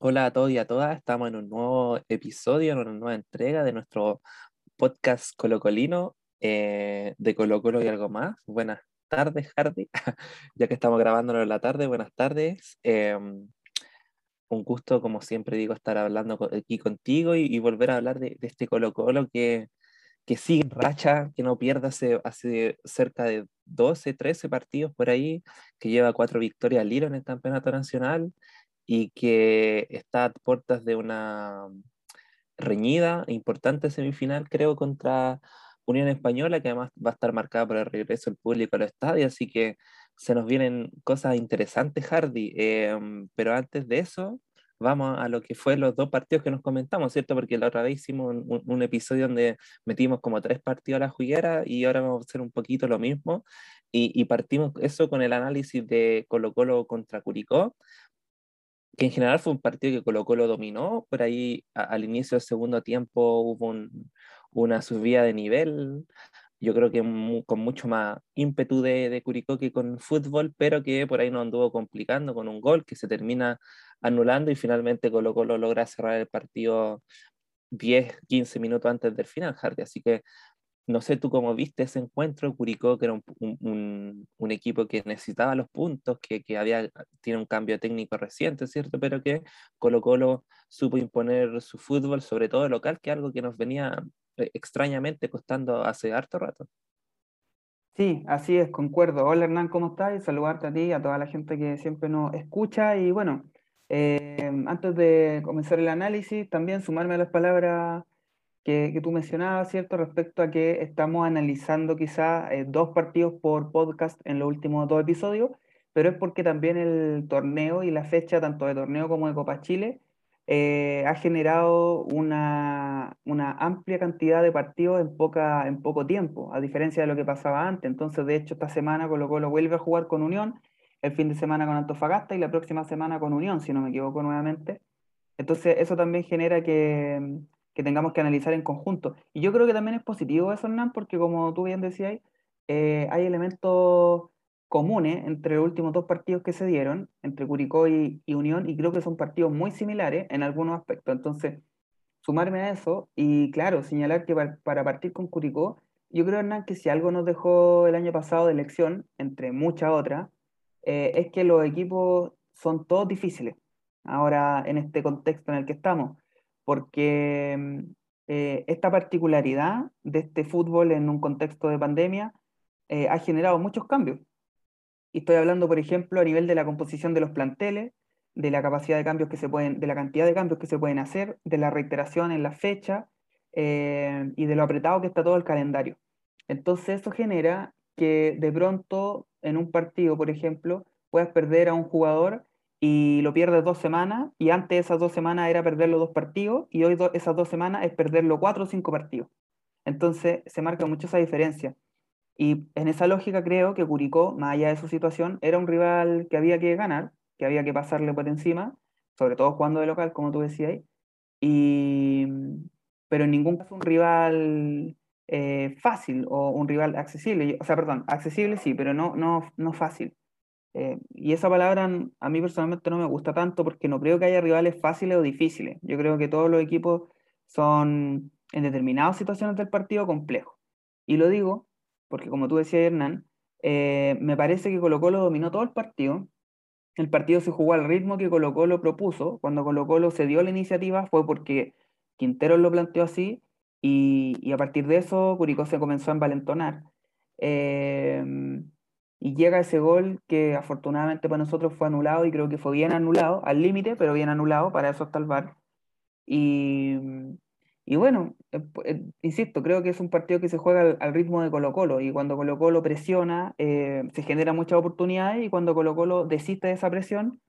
Hola a todos y a todas, estamos en un nuevo episodio, en una nueva entrega de nuestro podcast colocolino eh, de Colo Colo y algo más. Buenas tardes, Hardy, ya que estamos grabándolo en la tarde, buenas tardes. Em, un gusto, como siempre digo, estar hablando aquí contigo y, volver a hablar de, este Colo Colo que, que sigue en racha, que no pierde hace, hace cerca de 12, 13 partidos por ahí, que lleva cuatro victorias al hilo en el campeonato nacional y que está a puertas de una reñida, importante semifinal, creo, contra Unión Española, que además va a estar marcada por el regreso del público al estadio, así que se nos vienen cosas interesantes, Hardy. Em, pero antes de eso, vamos a lo que fue los dos partidos que nos comentamos, ¿cierto? Porque la otra vez hicimos un, episodio donde metimos como tres partidos a la juguera y ahora vamos a hacer un poquito lo mismo. Y, y partimos eso con el análisis de Colo Colo contra Curicó, que en general fue un partido que Colo Colo dominó, por ahí al inicio del segundo tiempo hubo una subida de nivel, yo creo que con mucho más ímpetu de, de, Curicó que con fútbol, pero que por ahí no anduvo complicando con un gol que se termina anulando y finalmente Colo Colo logra cerrar el partido 10, 15 minutos antes del final, Hardy. Así que no sé tú cómo viste ese encuentro, Curicó, que era un, equipo que necesitaba los puntos, que, había, tiene un cambio técnico reciente, ¿cierto? Pero que Colo Colo supo imponer su fútbol, sobre todo local, que es algo que nos venía eh, extrañamente costando hace harto rato. Sí, así es, concuerdo. Hola Hernán, ¿cómo estás? Y saludarte a ti, a toda la gente que siempre nos escucha. Y bueno, eh, antes de comenzar el análisis, también sumarme a las palabras que, tú mencionabas, ¿cierto? Respecto a que estamos analizando quizá eh, dos partidos por podcast en los últimos dos episodios, pero es porque también el torneo y la fecha, tanto de torneo como de Copa Chile, eh, ha generado una, una, amplia cantidad de partidos en, poca, en poco tiempo, a diferencia de lo que pasaba antes. Entonces, de hecho, esta semana Colo Colo vuelve a jugar con Unión, el fin de semana con Antofagasta y la próxima semana con Unión, si no me equivoco nuevamente. Entonces, eso también genera que, que tengamos que analizar en conjunto. Y yo creo que también es positivo eso, Hernán, porque como tú bien decías, eh, hay elementos comunes entre los últimos dos partidos que se dieron, entre Curicó y, Unión, y creo que son partidos muy similares en algunos aspectos. Entonces, sumarme a eso y, claro, señalar que para, partir con Curicó, yo creo, Hernán, que si algo nos dejó el año pasado de elección, entre muchas otras, eh, es que los equipos son todos difíciles. Ahora, en este contexto en el que estamos, porque mm, eh, esta particularidad de este fútbol en un contexto de pandemia eh, ha generado muchos cambios. Y estoy hablando, por ejemplo, a nivel de la composición de los planteles, de la capacidad de cambios que se pueden, de la cantidad de cambios que se pueden hacer, de la reiteración en la fecha eh, y de lo apretado que está todo el calendario. Entonces eso genera que de pronto en un partido, por ejemplo, puedas perder a un jugador y lo pierdes dos semanas, y antes esas dos semanas era perder los dos partidos, y hoy esas dos semanas es perderlo cuatro o cinco partidos. Entonces se marca mucho esa diferencia. Y en esa lógica creo que Curicó, más allá de su situación, era un rival que había que ganar, que había que pasarle por encima, sobre todo jugando de local, como tú decías, y, pero en ningún caso un rival eh, fácil o un rival accesible. O sea, perdón, accesible sí, pero no, no, no fácil. Eh, y esa palabra a mí personalmente no me gusta tanto porque no creo que haya rivales fáciles o difíciles. Yo creo que todos los equipos son en determinadas situaciones del partido complejos. Y lo digo porque, como tú decías, Hernán, eh, me parece que Colo Colo dominó todo el partido. El partido se jugó al ritmo que Colo Colo propuso. Cuando Colo Colo se dio la iniciativa fue porque Quintero lo planteó así y, a partir de eso Curicó se comenzó a envalentonar. Eh, y llega ese gol que afortunadamente para nosotros fue anulado y creo que fue bien anulado, al límite, pero bien anulado, para eso está el VAR. Y, y bueno, eh, eh, insisto, creo que es un partido que se juega al, ritmo de Colo Colo y cuando Colo Colo presiona eh, se genera muchas oportunidades y cuando Colo Colo desiste de esa presión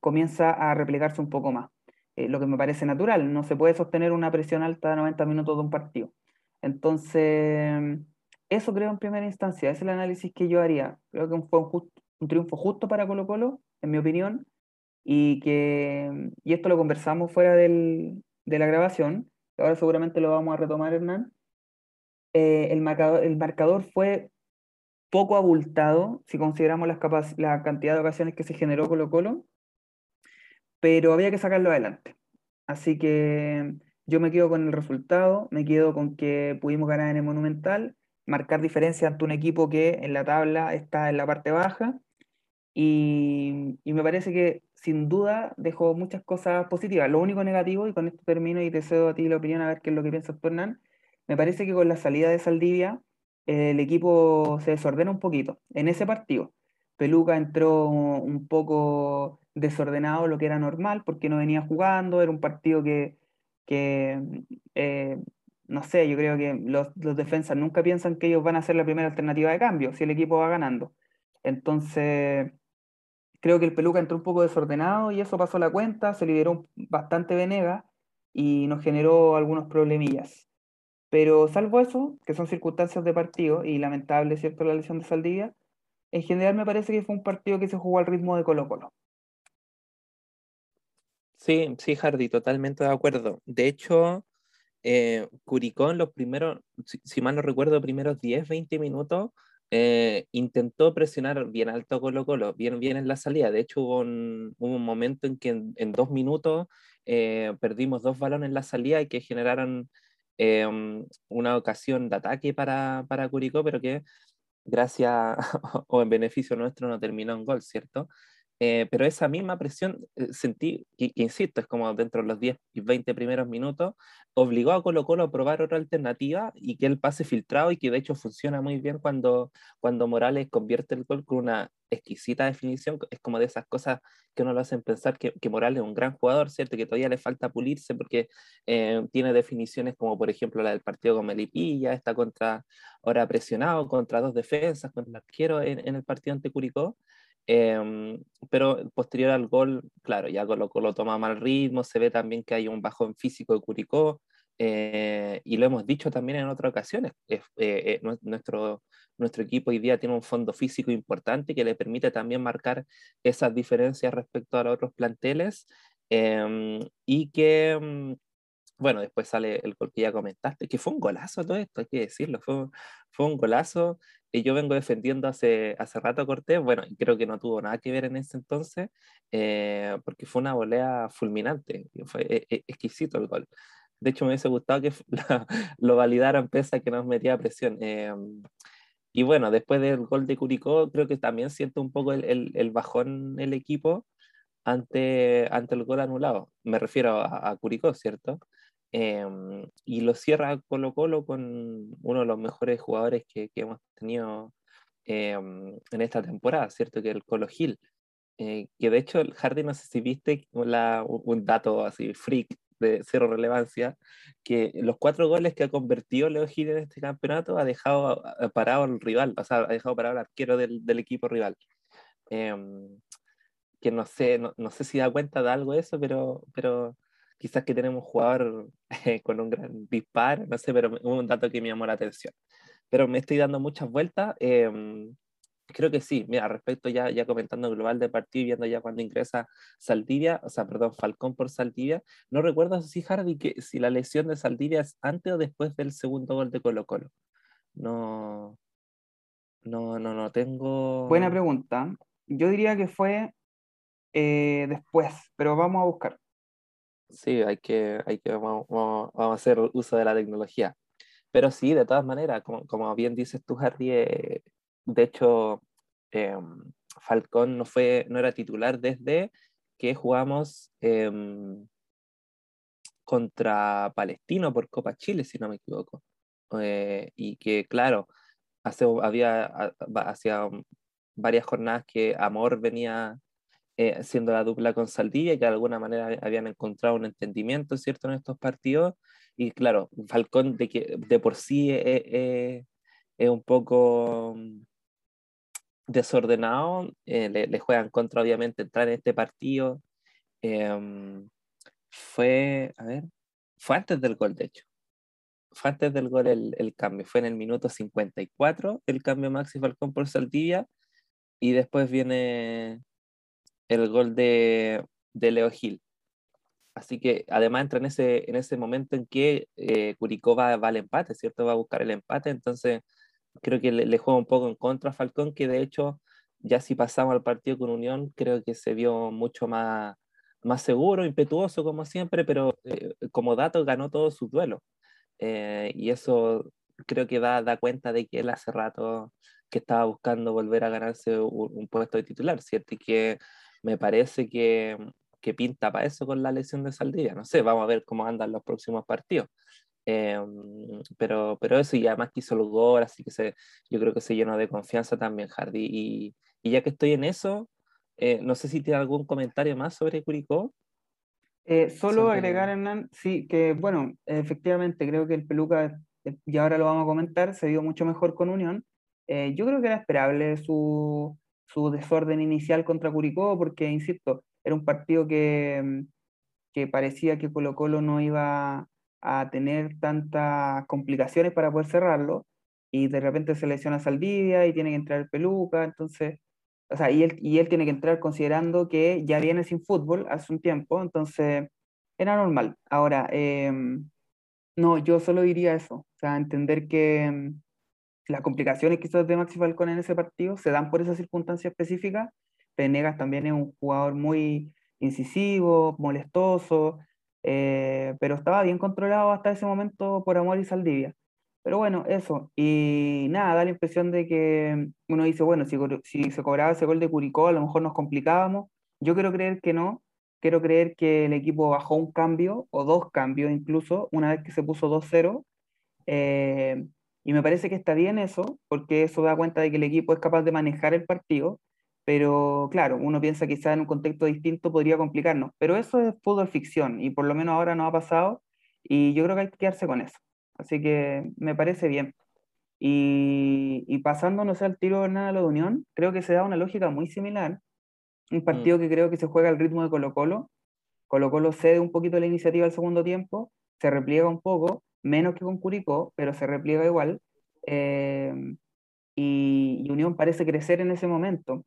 comienza a replegarse un poco más. lo que me parece natural, no se puede sostener una presión alta de 90 minutos de un partido. Entonces, eso creo en primera instancia, ese es el análisis que yo haría. Creo que fue un, triunfo justo para Colo Colo, en mi opinión, y que y esto lo conversamos fuera del, de la grabación, ahora seguramente lo vamos a retomar, Hernán. Eh, el, marcador, el marcador fue poco abultado, si consideramos las la cantidad de ocasiones que se generó Colo Colo, pero había que sacarlo adelante. Así que yo me quedo con el resultado, me quedo con que pudimos ganar en el Monumental, marcar diferencia ante un equipo que en la tabla está en la parte baja y, me parece que sin duda dejó muchas cosas positivas. Lo único negativo, y con esto termino y te cedo a ti la opinión a ver qué es lo que piensas me parece que con la salida de Saldivia el equipo se desordena un poquito en ese partido. Peluca entró un poco desordenado, lo que era normal, porque no venía jugando, era un partido que, eh, no sé, yo creo que los, los, defensas nunca piensan que ellos van a ser la primera alternativa de cambio si el equipo va ganando. Entonces, creo que el Peluca entró un poco desordenado y eso pasó la cuenta, se liberó bastante Venega y nos generó algunos problemillas. Pero salvo eso, que son circunstancias de partido y lamentable, ¿cierto?, la lesión de Saldivia, en general me parece que fue un partido que se jugó al ritmo de Colo Colo. Sí, sí, Hardy, totalmente de acuerdo. De hecho, eh, Curicó en los primeros, si, mal no recuerdo, primeros 10, 20 minutos, eh, intentó presionar bien alto Colo Colo, bien, bien en la salida. De hecho, hubo un, momento en que en, dos minutos eh, perdimos dos balones en la salida y que generaron Em, una ocasión de ataque para, para Curicó, pero que gracias o en beneficio nuestro no terminó en gol, ¿cierto? Eh, pero esa misma presión eh, sentí, que, insisto, es como dentro de los 10 y 20 primeros minutos, obligó a Colo Colo a probar otra alternativa y que el pase filtrado y que de hecho funciona muy bien cuando, cuando Morales convierte el gol con una exquisita definición, es como de esas cosas que uno lo hacen pensar que, Morales es un gran jugador, ¿cierto? Que todavía le falta pulirse porque eh, tiene definiciones como por ejemplo la del partido con Melipilla, está contra, ahora presionado contra dos defensas, con el arquero en, en el partido ante Curicó. Em, pero posterior al gol, claro, ya Colo Colo toma mal ritmo, se ve también que hay un bajón físico de Curicó, eh, y lo hemos dicho también en otras ocasiones, eh, eh, nuestro, nuestro equipo hoy día tiene un fondo físico importante que le permite también marcar esas diferencias respecto a los otros planteles, em, y que mm, bueno, después sale el gol que ya comentaste, que fue un golazo todo esto, hay que decirlo, fue, fue un golazo. Y yo vengo defendiendo hace, hace rato a Cortés, bueno, creo que no tuvo nada que ver en ese entonces, eh, porque fue una volea fulminante, fue e, e, exquisito el gol. De hecho, me hubiese gustado que lo validaran pese a que nos metía presión. Eh, y bueno, después del gol de Curicó, creo que también siento un poco el, el, el bajón el equipo ante, ante el gol anulado. Me refiero a, a Curicó, ¿cierto? Em, y lo cierra Colo Colo con uno de los mejores jugadores que, que hemos tenido em, en esta temporada, ¿cierto? Que el Colo Gil. Eh, que de hecho, el Hardy, no sé si viste la, un dato así, freak, de cero relevancia, que los cuatro goles que ha convertido Leo Gil en este campeonato ha dejado parado al rival, o sea, ha dejado parado al arquero del, del equipo rival. Em, que no sé, no, no, sé si da cuenta de algo eso, pero, pero quizás que tenemos un jugador eh, con un gran disparo, no sé, pero un dato que me llamó la atención. Pero me estoy dando muchas vueltas. Em, creo que sí, mira, respecto ya, ya comentando global de partido y viendo ya cuando ingresa Saldivia, o sea, perdón, Falcón por Saldivia, no recuerdo si Hardy que si la lesión de Saldivia es antes o después del segundo gol de Colo Colo. No, no, no, no tengo. Buena pregunta. Yo diría que fue eh, después, pero vamos a buscar. Sí, hay que, hay que vamos, a hacer uso de la tecnología. Pero sí, de todas maneras, como, como bien dices tú, Harry, eh, de hecho, em, Falcón no, fue, no era titular desde que jugamos em, contra Palestino por Copa Chile, si no me equivoco. Eh, y que, claro, hace, había hacía varias jornadas que Amor venía eh, siendo la dupla con Saldivia, que de alguna manera habían encontrado un entendimiento, ¿cierto?, en estos partidos. Y claro, Falcón de, que, de por sí es, un poco mm, desordenado, eh, le, le, juegan contra, obviamente, entrar en este partido. Em, fue, a ver, fue antes del gol, de hecho. Fue antes del gol el, el cambio, fue en el minuto 54 el cambio Maxi Falcón por Saldivia y después viene el gol de, de Leo Gil. Así que además entra en ese, en ese momento en que eh, Curicó va, va, al empate, ¿cierto? Va a buscar el empate, entonces creo que le, le, juega un poco en contra a Falcón, que de hecho ya si pasamos al partido con Unión, creo que se vio mucho más, más seguro, impetuoso como siempre, pero eh, como dato ganó todos sus duelos. Eh, y eso creo que da, da cuenta de que él hace rato que estaba buscando volver a ganarse un, puesto de titular, ¿cierto? Y que me parece que, que pinta para eso con la lesión de Saldivia. No sé, vamos a ver cómo andan los próximos partidos. Em, pero, pero eso, y además que hizo el gol, así que se, yo creo que se llenó de confianza también Hardy. Y, y ya que estoy en eso, eh, no sé si tiene algún comentario más sobre Curicó. Eh, solo agregar, Hernán, sí, que bueno, efectivamente creo que el Peluca, eh, y ahora lo vamos a comentar, se dio mucho mejor con Unión. yo creo que era esperable su, su, desorden inicial contra Curicó, porque, insisto, era un partido que, que parecía que Colo Colo no iba a tener tantas complicaciones para poder cerrarlo, y de repente se lesiona Saldivia y tiene que entrar el Peluca, entonces o sea, y él, y él tiene que entrar considerando que ya viene sin fútbol hace un tiempo, entonces era normal. Ahora, em, no, yo solo diría eso, o sea, entender que em, las complicaciones quizás de Maxi Falcón en ese partido se dan por esa circunstancia específica. Penegas también es un jugador muy incisivo, molestoso, eh, pero estaba bien controlado hasta ese momento por Amor y Saldivia. Pero bueno, eso. Y nada, da la impresión de que uno dice, bueno, si, si se cobraba ese gol de Curicó, a lo mejor nos complicábamos. Yo quiero creer que no. Quiero creer que el equipo bajó un cambio, o dos cambios incluso, una vez que se puso 2-0. Eh, y me parece que está bien eso, porque eso da cuenta de que el equipo es capaz de manejar el partido. Pero claro, uno piensa quizás en un contexto distinto podría complicarnos. Pero eso es fútbol ficción, y por lo menos ahora no ha pasado. Y yo creo que hay que quedarse con eso. Así que me parece bien. Y, y pasándonos al tiro nada a lo de Unión, creo que se da una lógica muy similar. Un partido mm. que creo que se juega al ritmo de Colo Colo. Colo Colo cede un poquito la iniciativa al segundo tiempo, se repliega un poco, menos que con Curicó, pero se repliega igual. Eh, y, y, Unión parece crecer en ese momento.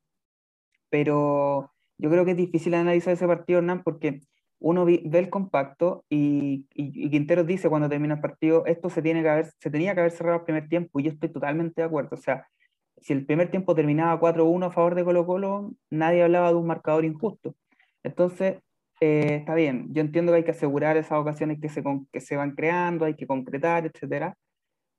Pero yo creo que es difícil analizar ese partido, Hernán, porque uno ve el compacto y, y, Quinteros dice cuando termina el partido, esto se, tiene que haber, se tenía que haber cerrado el primer tiempo y yo estoy totalmente de acuerdo. O sea, si el primer tiempo terminaba 4-1 a favor de Colo Colo, nadie hablaba de un marcador injusto. Entonces, eh, está bien, yo entiendo que hay que asegurar esas ocasiones que se, que se van creando, hay que concretar, etcétera,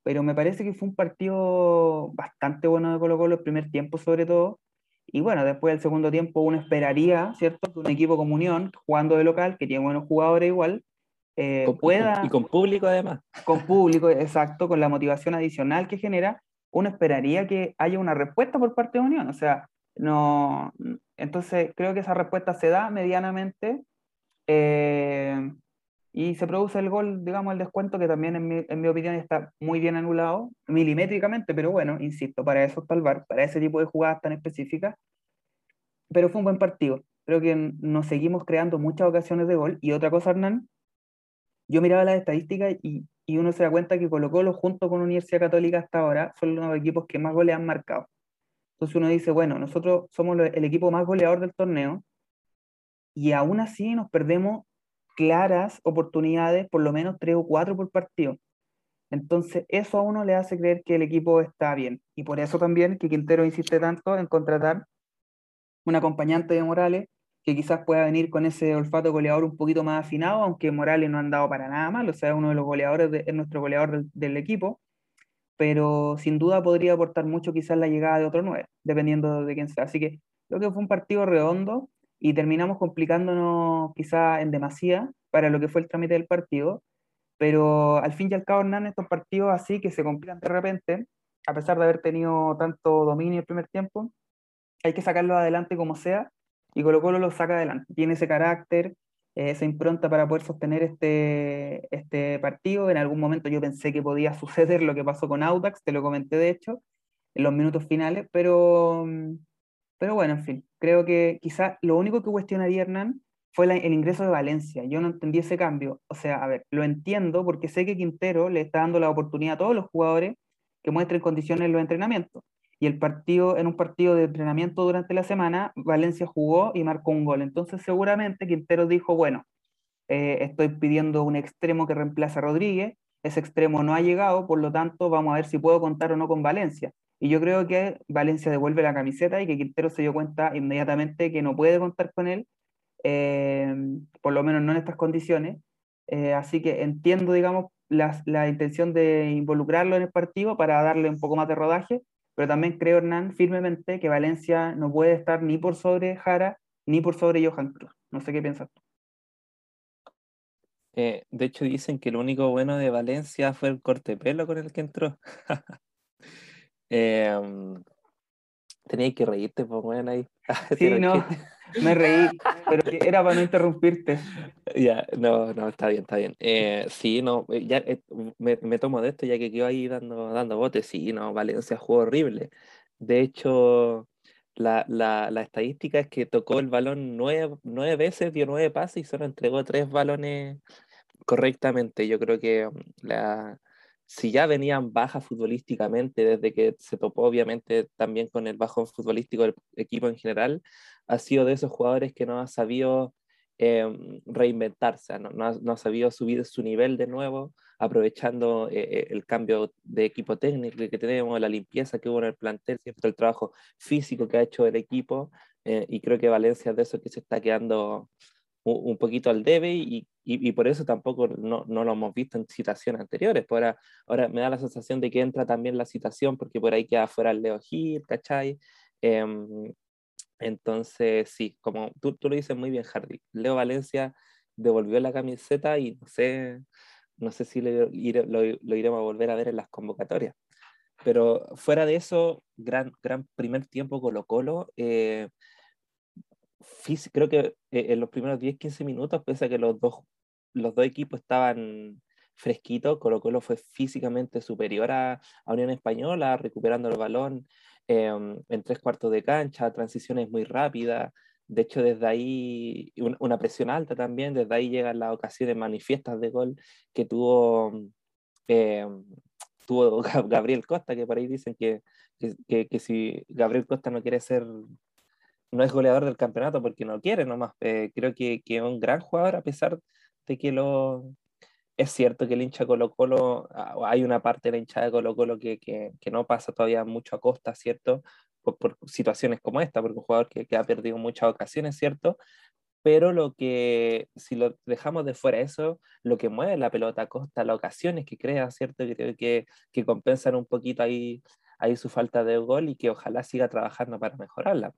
pero me parece que fue un partido bastante bueno de Colo Colo el primer tiempo sobre todo, y bueno, después del segundo tiempo uno esperaría, ¿cierto? Que un equipo como Unión, jugando de local, que tiene buenos jugadores igual, eh, pueda... Y con público además. Con público, exacto, con la motivación adicional que genera, uno esperaría que haya una respuesta por parte de Unión. O sea, no... Entonces creo que esa respuesta se da medianamente. Eh, y se produce el gol, digamos, el descuento, que también en mi, opinión está muy bien anulado, milimétricamente, pero bueno, insisto, para eso está el VAR, para ese tipo de jugadas tan específicas. Pero fue un buen partido. Creo que nos seguimos creando muchas ocasiones de gol. Y otra cosa, Hernán, yo miraba las estadísticas y, y uno se da cuenta que Colo Colo, junto con Universidad Católica hasta ahora, son los equipos que más goles han marcado. Entonces uno dice, bueno, nosotros somos el equipo más goleador del torneo y aún así nos perdemos claras oportunidades, por lo menos tres o cuatro por partido. Entonces, eso a uno le hace creer que el equipo está bien. Y por eso también que Quintero insiste tanto en contratar un acompañante de Morales que quizás pueda venir con ese olfato goleador un poquito más afinado, aunque Morales no ha andado para nada mal, o sea, uno de los goleadores, de, es nuestro goleador del, del, equipo, pero sin duda podría aportar mucho quizás la llegada de otro nueve, dependiendo de quién sea. Así que creo que fue un partido redondo, y terminamos complicándonos quizá en demasía para lo que fue el trámite del partido, pero al fin y al cabo, Hernán, estos partidos así que se complican de repente, a pesar de haber tenido tanto dominio el primer tiempo, hay que sacarlo adelante como sea, y Colo Colo lo saca adelante. Tiene ese carácter, esa impronta para poder sostener este, este partido. En algún momento yo pensé que podía suceder lo que pasó con Audax, te lo comenté de hecho, en los minutos finales, pero mm, pero bueno, en fin, creo que quizá lo único que cuestionaría Hernán fue el ingreso de Valencia. Yo no entendí ese cambio. O sea, a ver, lo entiendo porque sé que Quintero le está dando la oportunidad a todos los jugadores que muestren condiciones en los entrenamientos. Y el partido, en un partido de entrenamiento durante la semana, Valencia jugó y marcó un gol. Entonces, seguramente Quintero dijo, bueno, eh, estoy pidiendo un extremo que reemplace a Rodríguez, ese extremo no ha llegado, por lo tanto, vamos a ver si puedo contar o no con Valencia. Y yo creo que Valencia devuelve la camiseta y que Quintero se dio cuenta inmediatamente que no puede contar con él por lo menos no en estas condiciones. así que entiendo, digamos, la, la, intención de involucrarlo en el partido para darle un poco más de rodaje, pero también creo, Hernán, firmemente que Valencia no puede estar ni por sobre Jara ni por sobre Johan Cruz. No sé qué piensas tú. Eh, de hecho, dicen que lo único bueno de Valencia fue el corte pelo con el que entró. eh, Tenías que reírte, pues, bueno, ahí. Sí, no, me reí, pero era para no interrumpirte. Ya, no, no, está bien, está bien. Eh, sí, no, eh, ya eh, me, me, tomo de esto ya que quedo ahí dando, dando botes. Sí, no, Valencia jugó horrible. De hecho, la, la, la estadística es que tocó el balón nueve, nueve veces, dio nueve pases y solo entregó tres balones correctamente. Yo creo que mm, la, si ya venían bajas futbolísticamente desde que se topó obviamente también con el bajo futbolístico del equipo en general, ha sido de esos jugadores que no ha sabido em, reinventarse, no, no, ha, sabido subir su nivel de nuevo, aprovechando eh, eh, el cambio de equipo técnico que tenemos, la limpieza que hubo en el plantel, siempre el trabajo físico que ha hecho el equipo, eh, y creo que Valencia es de eso que se está quedando un, poquito al debe y, y, por eso tampoco no, no, lo hemos visto en citaciones anteriores. Por ahora, ahora, me da la sensación de que entra también la citación porque por ahí queda fuera el Leo Gil, ¿cachai? Em, entonces, sí, como tú, tú, lo dices muy bien, Hardy, Leo Valencia devolvió la camiseta y no sé, no sé si lo, lo, iremos a volver a ver en las convocatorias. Pero fuera de eso, gran, gran primer tiempo Colo Colo. Eh, creo que eh, en los primeros 10-15 minutos, pese a que los dos, los dos equipos estaban fresquitos, Colo Colo fue físicamente superior a, Unión Española, recuperando el balón em, en tres cuartos de cancha, transiciones muy rápidas. De hecho, desde ahí, una presión alta también, desde ahí llegan las ocasiones manifiestas de gol que tuvo, em, tuvo Gabriel Costa, que por ahí dicen que, que, que si Gabriel Costa no quiere ser no es goleador del campeonato porque no quiere nomás. Eh, creo que, que, es un gran jugador a pesar de que lo... Es cierto que el hincha Colo Colo, ah, hay una parte de la hinchada de Colo Colo que, que, que no pasa todavía mucho a costa, ¿cierto? Por, por situaciones como esta, porque un jugador que, ha perdido muchas ocasiones, ¿cierto? Pero lo que, si lo dejamos de fuera eso, lo que mueve la pelota a costa, las ocasiones que crea, ¿cierto? Creo que, que compensan un poquito ahí, ahí su falta de gol y que ojalá siga trabajando para mejorarla.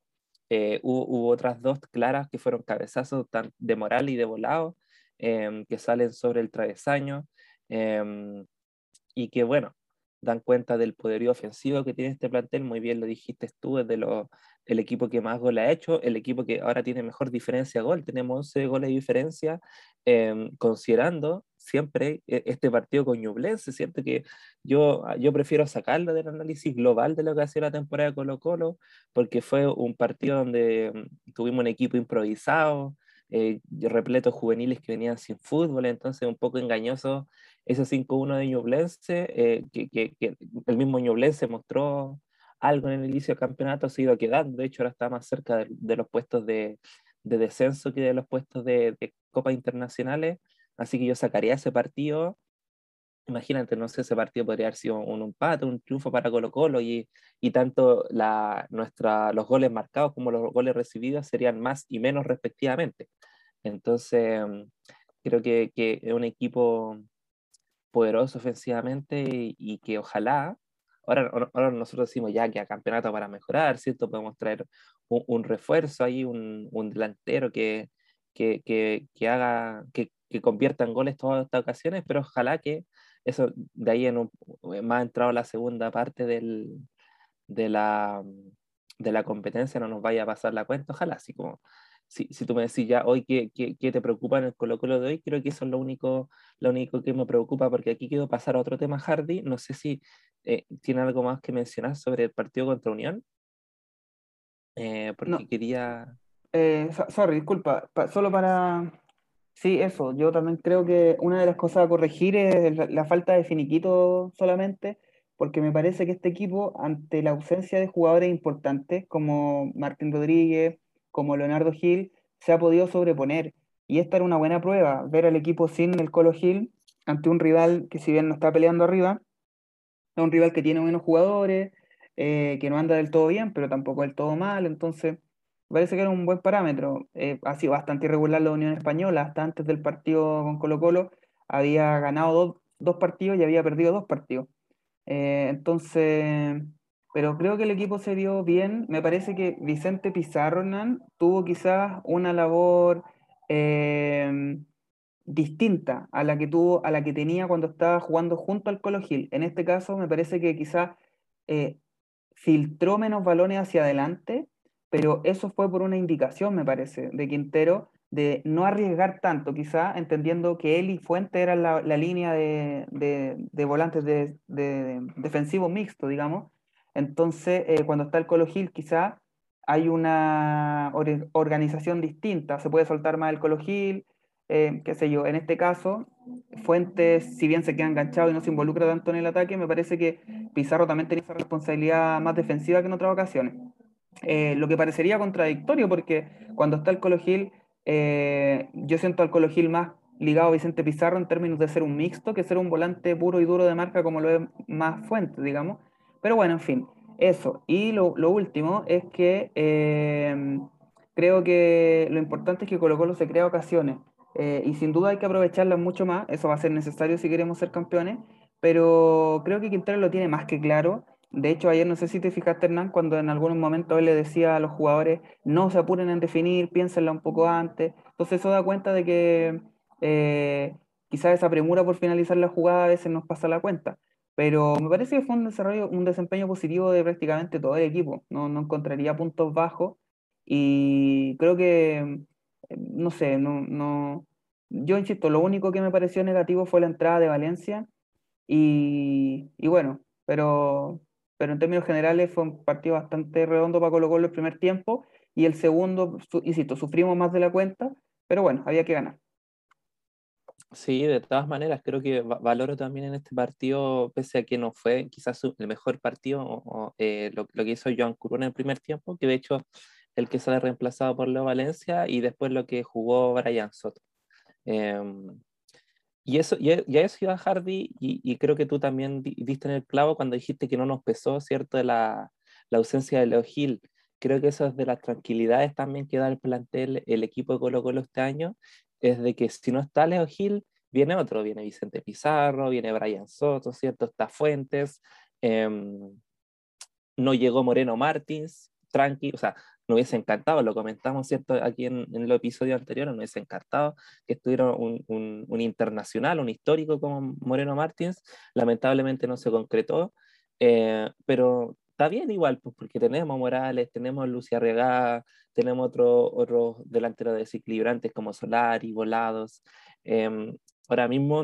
Eh, hubo, otras dos claras que fueron cabezazos de moral y de volado, em, que salen sobre el travesaño em, y que, bueno, dan cuenta del poderío ofensivo que tiene este plantel. Muy bien lo dijiste tú, es de el equipo que más goles ha hecho, el equipo que ahora tiene mejor diferencia gol. Tenemos 11 goles de diferencia, em, considerando siempre e, este partido con Ñublense, ¿cierto? Que yo, yo prefiero sacarlo del análisis global de lo que ha la temporada de Colo Colo, porque fue un partido donde mm, tuvimos un equipo improvisado, eh, repletos juveniles que venían sin fútbol, entonces un poco engañoso ese 5-1 de Ñublense, eh, que, que, el mismo Ñublense mostró algo en el inicio del campeonato, se ha ido quedando, de hecho ahora está más cerca de, de los puestos de, de, descenso que de los puestos de, de Copas Internacionales, así que yo sacaría ese partido imagínate, no sé, ese partido podría haber sido un empate, un triunfo para Colo Colo y, y tanto la, nuestra, los goles marcados como los goles recibidos serían más y menos respectivamente. Entonces, creo que, que es un equipo poderoso ofensivamente y, que ojalá, ahora, ahora nosotros decimos ya que a campeonato para mejorar, ¿cierto? Podemos traer un, refuerzo ahí, un, un delantero que, que, que, que haga, que, que convierta en goles todas estas ocasiones, pero ojalá que eso de ahí en un, más entrado la segunda parte del, de, la, de la competencia no nos vaya a pasar la cuenta, ojalá, así como si, si tú me decís ya hoy qué, qué, qué, te preocupa en el Colo Colo de hoy, creo que eso es lo único, lo único que me preocupa, porque aquí quiero pasar a otro tema, Hardy. No sé si eh, tiene algo más que mencionar sobre el partido contra Unión. Eh, porque quería. Eh, sorry, disculpa, solo para. Sí, eso. Yo también creo que una de las cosas a corregir es la, la falta de finiquito solamente, porque me parece que este equipo, ante la ausencia de jugadores importantes como Martín Rodríguez, como Leonardo Gil se ha podido sobreponer. Y esta era una buena prueba, ver al equipo sin el Colo Gil ante un rival que si bien no está peleando arriba, es un rival que tiene menos jugadores, eh, que no anda del todo bien, pero tampoco del todo mal. Entonces, parece que era un buen parámetro. Eh, ha sido bastante irregular la Unión Española. Hasta antes del partido con Colo Colo había ganado dos, dos partidos y había perdido dos partidos. Eh, entonces, pero creo que el equipo se vio bien. Me parece que Vicente Pizarro tuvo quizás una labor eh, distinta a la que tuvo, a la que tenía cuando estaba jugando junto al Colo Gil. En este caso, me parece que quizás filtró menos balones hacia adelante pero eso fue por una indicación, me parece, de Quintero, de no arriesgar tanto, quizá entendiendo que él y Fuente eran la, línea de, de, volantes de, defensivo mixto, digamos. Entonces, eh, cuando está el Colo Gil, quizá hay una organización distinta, se puede soltar más el Colo Gil, eh, qué sé yo, en este caso, Fuentes, si bien se queda enganchado y no se involucra tanto en el ataque, me parece que Pizarro también tenía esa responsabilidad más defensiva que en otras ocasiones. Eh, lo que parecería contradictorio, porque cuando está el Colo Gil, eh, yo siento al Colo Gil más ligado a Vicente Pizarro en términos de ser un mixto que ser un volante puro y duro de marca como lo es más fuente, digamos. Pero bueno, en fin, eso. Y lo, último es que eh, creo que lo importante es que Colo Colo se crea ocasiones. y sin duda hay que aprovecharlas mucho más, eso va a ser necesario si queremos ser campeones, pero creo que Quintero lo tiene más que claro de hecho, ayer no sé si te fijaste, Hernán, cuando en algún momento él le decía a los jugadores, no se apuren en definir, piénsenla un poco antes. Entonces eso da cuenta de que eh, quizás esa premura por finalizar la jugada a veces nos pasa la cuenta. Pero me parece que fue un desarrollo, un desempeño positivo de prácticamente todo el equipo. No, no encontraría puntos bajos. Y creo que, no sé, no, no. Yo insisto, lo único que me pareció negativo fue la entrada de Valencia. Y, y bueno, pero pero en términos generales fue un partido bastante redondo para Colo Colo el primer tiempo y el segundo, insisto, sufrimos más de la cuenta, pero bueno, había que ganar. Sí, de todas maneras, creo que valoro también en este partido, pese a que no fue quizás el mejor partido, o, eh, lo, que hizo Joan Curón en el primer tiempo, que de hecho el que sale reemplazado por Leo Valencia y después lo que jugó Brian Soto. Em, y eso, ya, ya eso iba Hardy, y, creo que tú también diste en el clavo cuando dijiste que no nos pesó, ¿cierto?, la, la ausencia de Leo Gil. Creo que eso es de las tranquilidades también que da el plantel, el equipo de Colo Colo este año, es de que si no está Leo Gil, viene otro, viene Vicente Pizarro, viene Brian Soto, ¿cierto? Está Fuentes, em, no llegó Moreno Martins, tranqui, o sea, nos hubiese encantado, lo comentamos, ¿cierto? Aquí en, en el episodio anterior, nos hubiese encantado que estuviera un, un, internacional, un histórico como Moreno Martins, lamentablemente no se concretó, eh, pero está bien igual, pues, porque tenemos Morales, tenemos Lucia Regada, tenemos otros otro delanteros desequilibrantes como Solari, Volados. Em, ahora mismo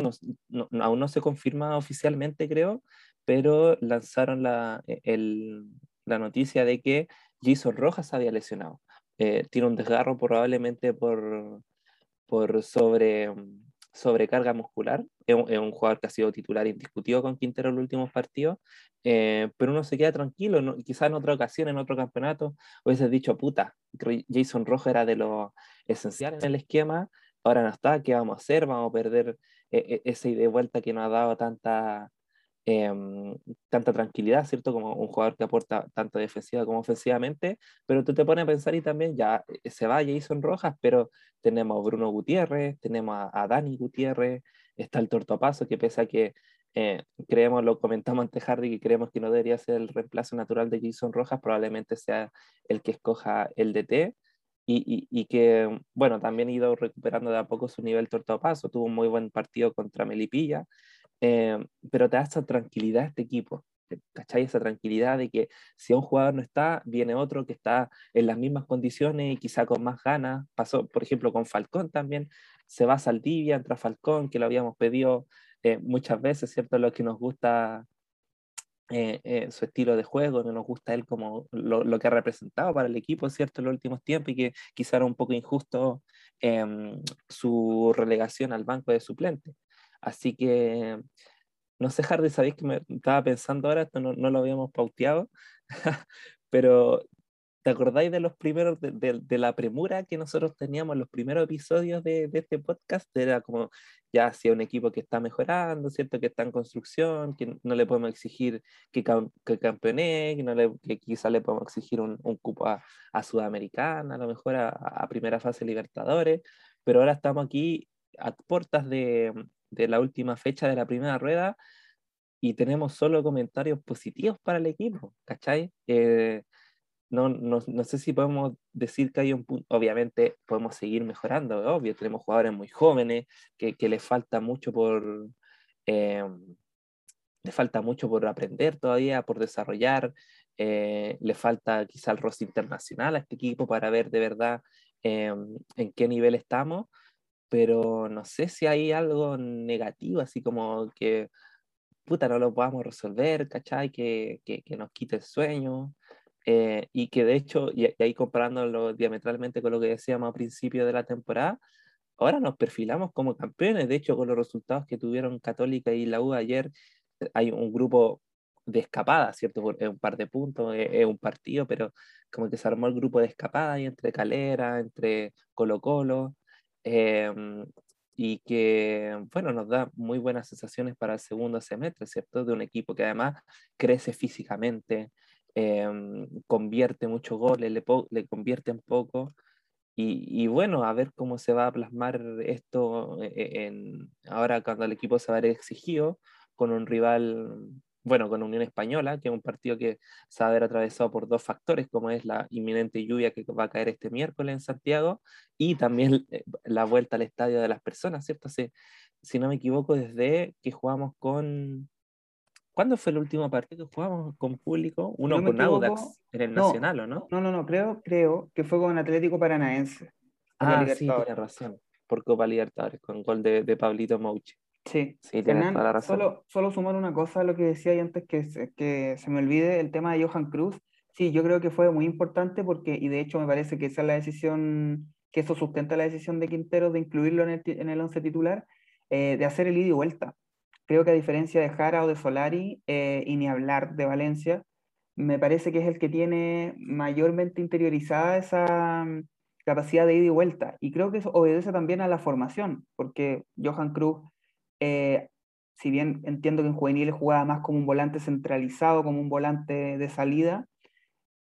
aún no se confirma oficialmente, creo, pero lanzaron la, el, la noticia de que Jason Rojas había lesionado. Eh, tiene un desgarro probablemente por, por sobre, sobrecarga muscular. Es un, jugador que ha sido titular indiscutido con Quintero en los últimos partidos, eh, pero uno se queda tranquilo. ¿no? Quizás en otra ocasión, en otro campeonato, hubiese dicho, puta, Jason Rojas era de lo esencial en el esquema, ahora no está, ¿qué vamos a hacer? Vamos a perder eh, esa ida de vuelta que nos ha dado tanta, Em, tanta tranquilidad, ¿cierto? Como un jugador que aporta tanto defensiva como ofensivamente, pero tú te pones a pensar y también ya eh, se va Jason Rojas, pero tenemos a Bruno Gutiérrez, tenemos a, Dani Gutiérrez, está el Tortopaso, que pese a que eh, creemos, lo comentamos ante Hardy, que creemos que no debería ser el reemplazo natural de Jason Rojas, probablemente sea el que escoja el DT. Y, y, que, bueno, también ha ido recuperando de a poco su nivel Tortopaso, tuvo un muy buen partido contra Melipilla, eh, pero te da esa tranquilidad este equipo. ¿Cachai? Esa tranquilidad de que si un jugador no está, viene otro que está en las mismas condiciones y quizá con más ganas. Pasó, por ejemplo, con Falcón también. Se va Saldivia, entra Falcón, que lo habíamos pedido eh, muchas veces, ¿cierto? Lo que nos gusta eh, su estilo de juego, no nos gusta él como lo, lo, que ha representado para el equipo, ¿cierto? En los últimos tiempos y que quizá era un poco injusto em, su relegación al banco de suplentes. Así que, no sé, Hardy, sabéis que me estaba pensando ahora, esto no, lo habíamos pauteado, pero ¿Te acordáis de los primeros, de, la premura que nosotros teníamos, los primeros episodios de, este podcast? Era como, ya si un equipo que está mejorando, ¿cierto? Que está en construcción, que no le podemos exigir que, que campeone, que, no le, que quizá le podemos exigir un, un cupo a, a, Sudamericana, a lo mejor a, a, primera fase Libertadores, pero ahora estamos aquí a puertas de, de la última fecha de la primera rueda y tenemos solo comentarios positivos para el equipo, ¿cachai? Eh, no, no, no, sé si podemos decir que hay un punto, obviamente podemos seguir mejorando, obvio, tenemos jugadores muy jóvenes que, que les falta mucho por... Eh, le falta mucho por aprender todavía, por desarrollar, eh, le falta quizá el rostro internacional a este equipo para ver de verdad eh, en qué nivel estamos, pero no sé si hay algo negativo, así como que, puta, no lo podamos resolver, ¿cachai? Que, que, que nos quite el sueño. Eh, y que de hecho, y, ahí comparándolo diametralmente con lo que decíamos al principio de la temporada, ahora nos perfilamos como campeones. De hecho, con los resultados que tuvieron Católica y la U ayer, eh, hay un grupo de escapada, ¿cierto? Es un par de puntos, es, un partido, pero como que se armó el grupo de escapada ahí entre Calera, entre Colo Colo, em, y que, bueno, nos da muy buenas sensaciones para el segundo semestre, ¿cierto? De un equipo que además crece físicamente, Em, convierte muchos goles, le, le convierte en poco. Y, y, bueno, a ver cómo se va a plasmar esto e, e, en, ahora cuando el equipo se va a ver exigido con un rival, bueno, con Unión Española, que es un partido que se va a ver atravesado por dos factores, como es la inminente lluvia que va a caer este miércoles en Santiago y también eh, la vuelta al estadio de las personas, ¿cierto? Si, si no me equivoco, desde que jugamos con, ¿Cuándo fue el último partido que jugamos con público? Uno con Audax en el Nacional, ¿o no? No, no, no, creo, creo que fue con Atlético Paranaense. Ah, sí, tiene razón. Por Copa Libertadores, con gol de, de Pablito Mouche. Sí, sí tiene toda la razón. Solo, solo sumar una cosa a lo que decía antes que, que se me olvide, el tema de Johan Cruz. Sí, yo creo que fue muy importante porque, y de hecho me parece que esa es la decisión, que eso sustenta la decisión de Quintero de incluirlo en el, en el once titular, eh, de hacer el ida y vuelta Creo que a diferencia de Jara o de Solari, eh, y ni hablar de Valencia, me parece que es el que tiene mayormente interiorizada esa mm, capacidad de ida y vuelta. Y creo que eso obedece también a la formación, porque Johan Cruz, eh, si bien entiendo que en juveniles jugaba más como un volante centralizado, como un volante de salida,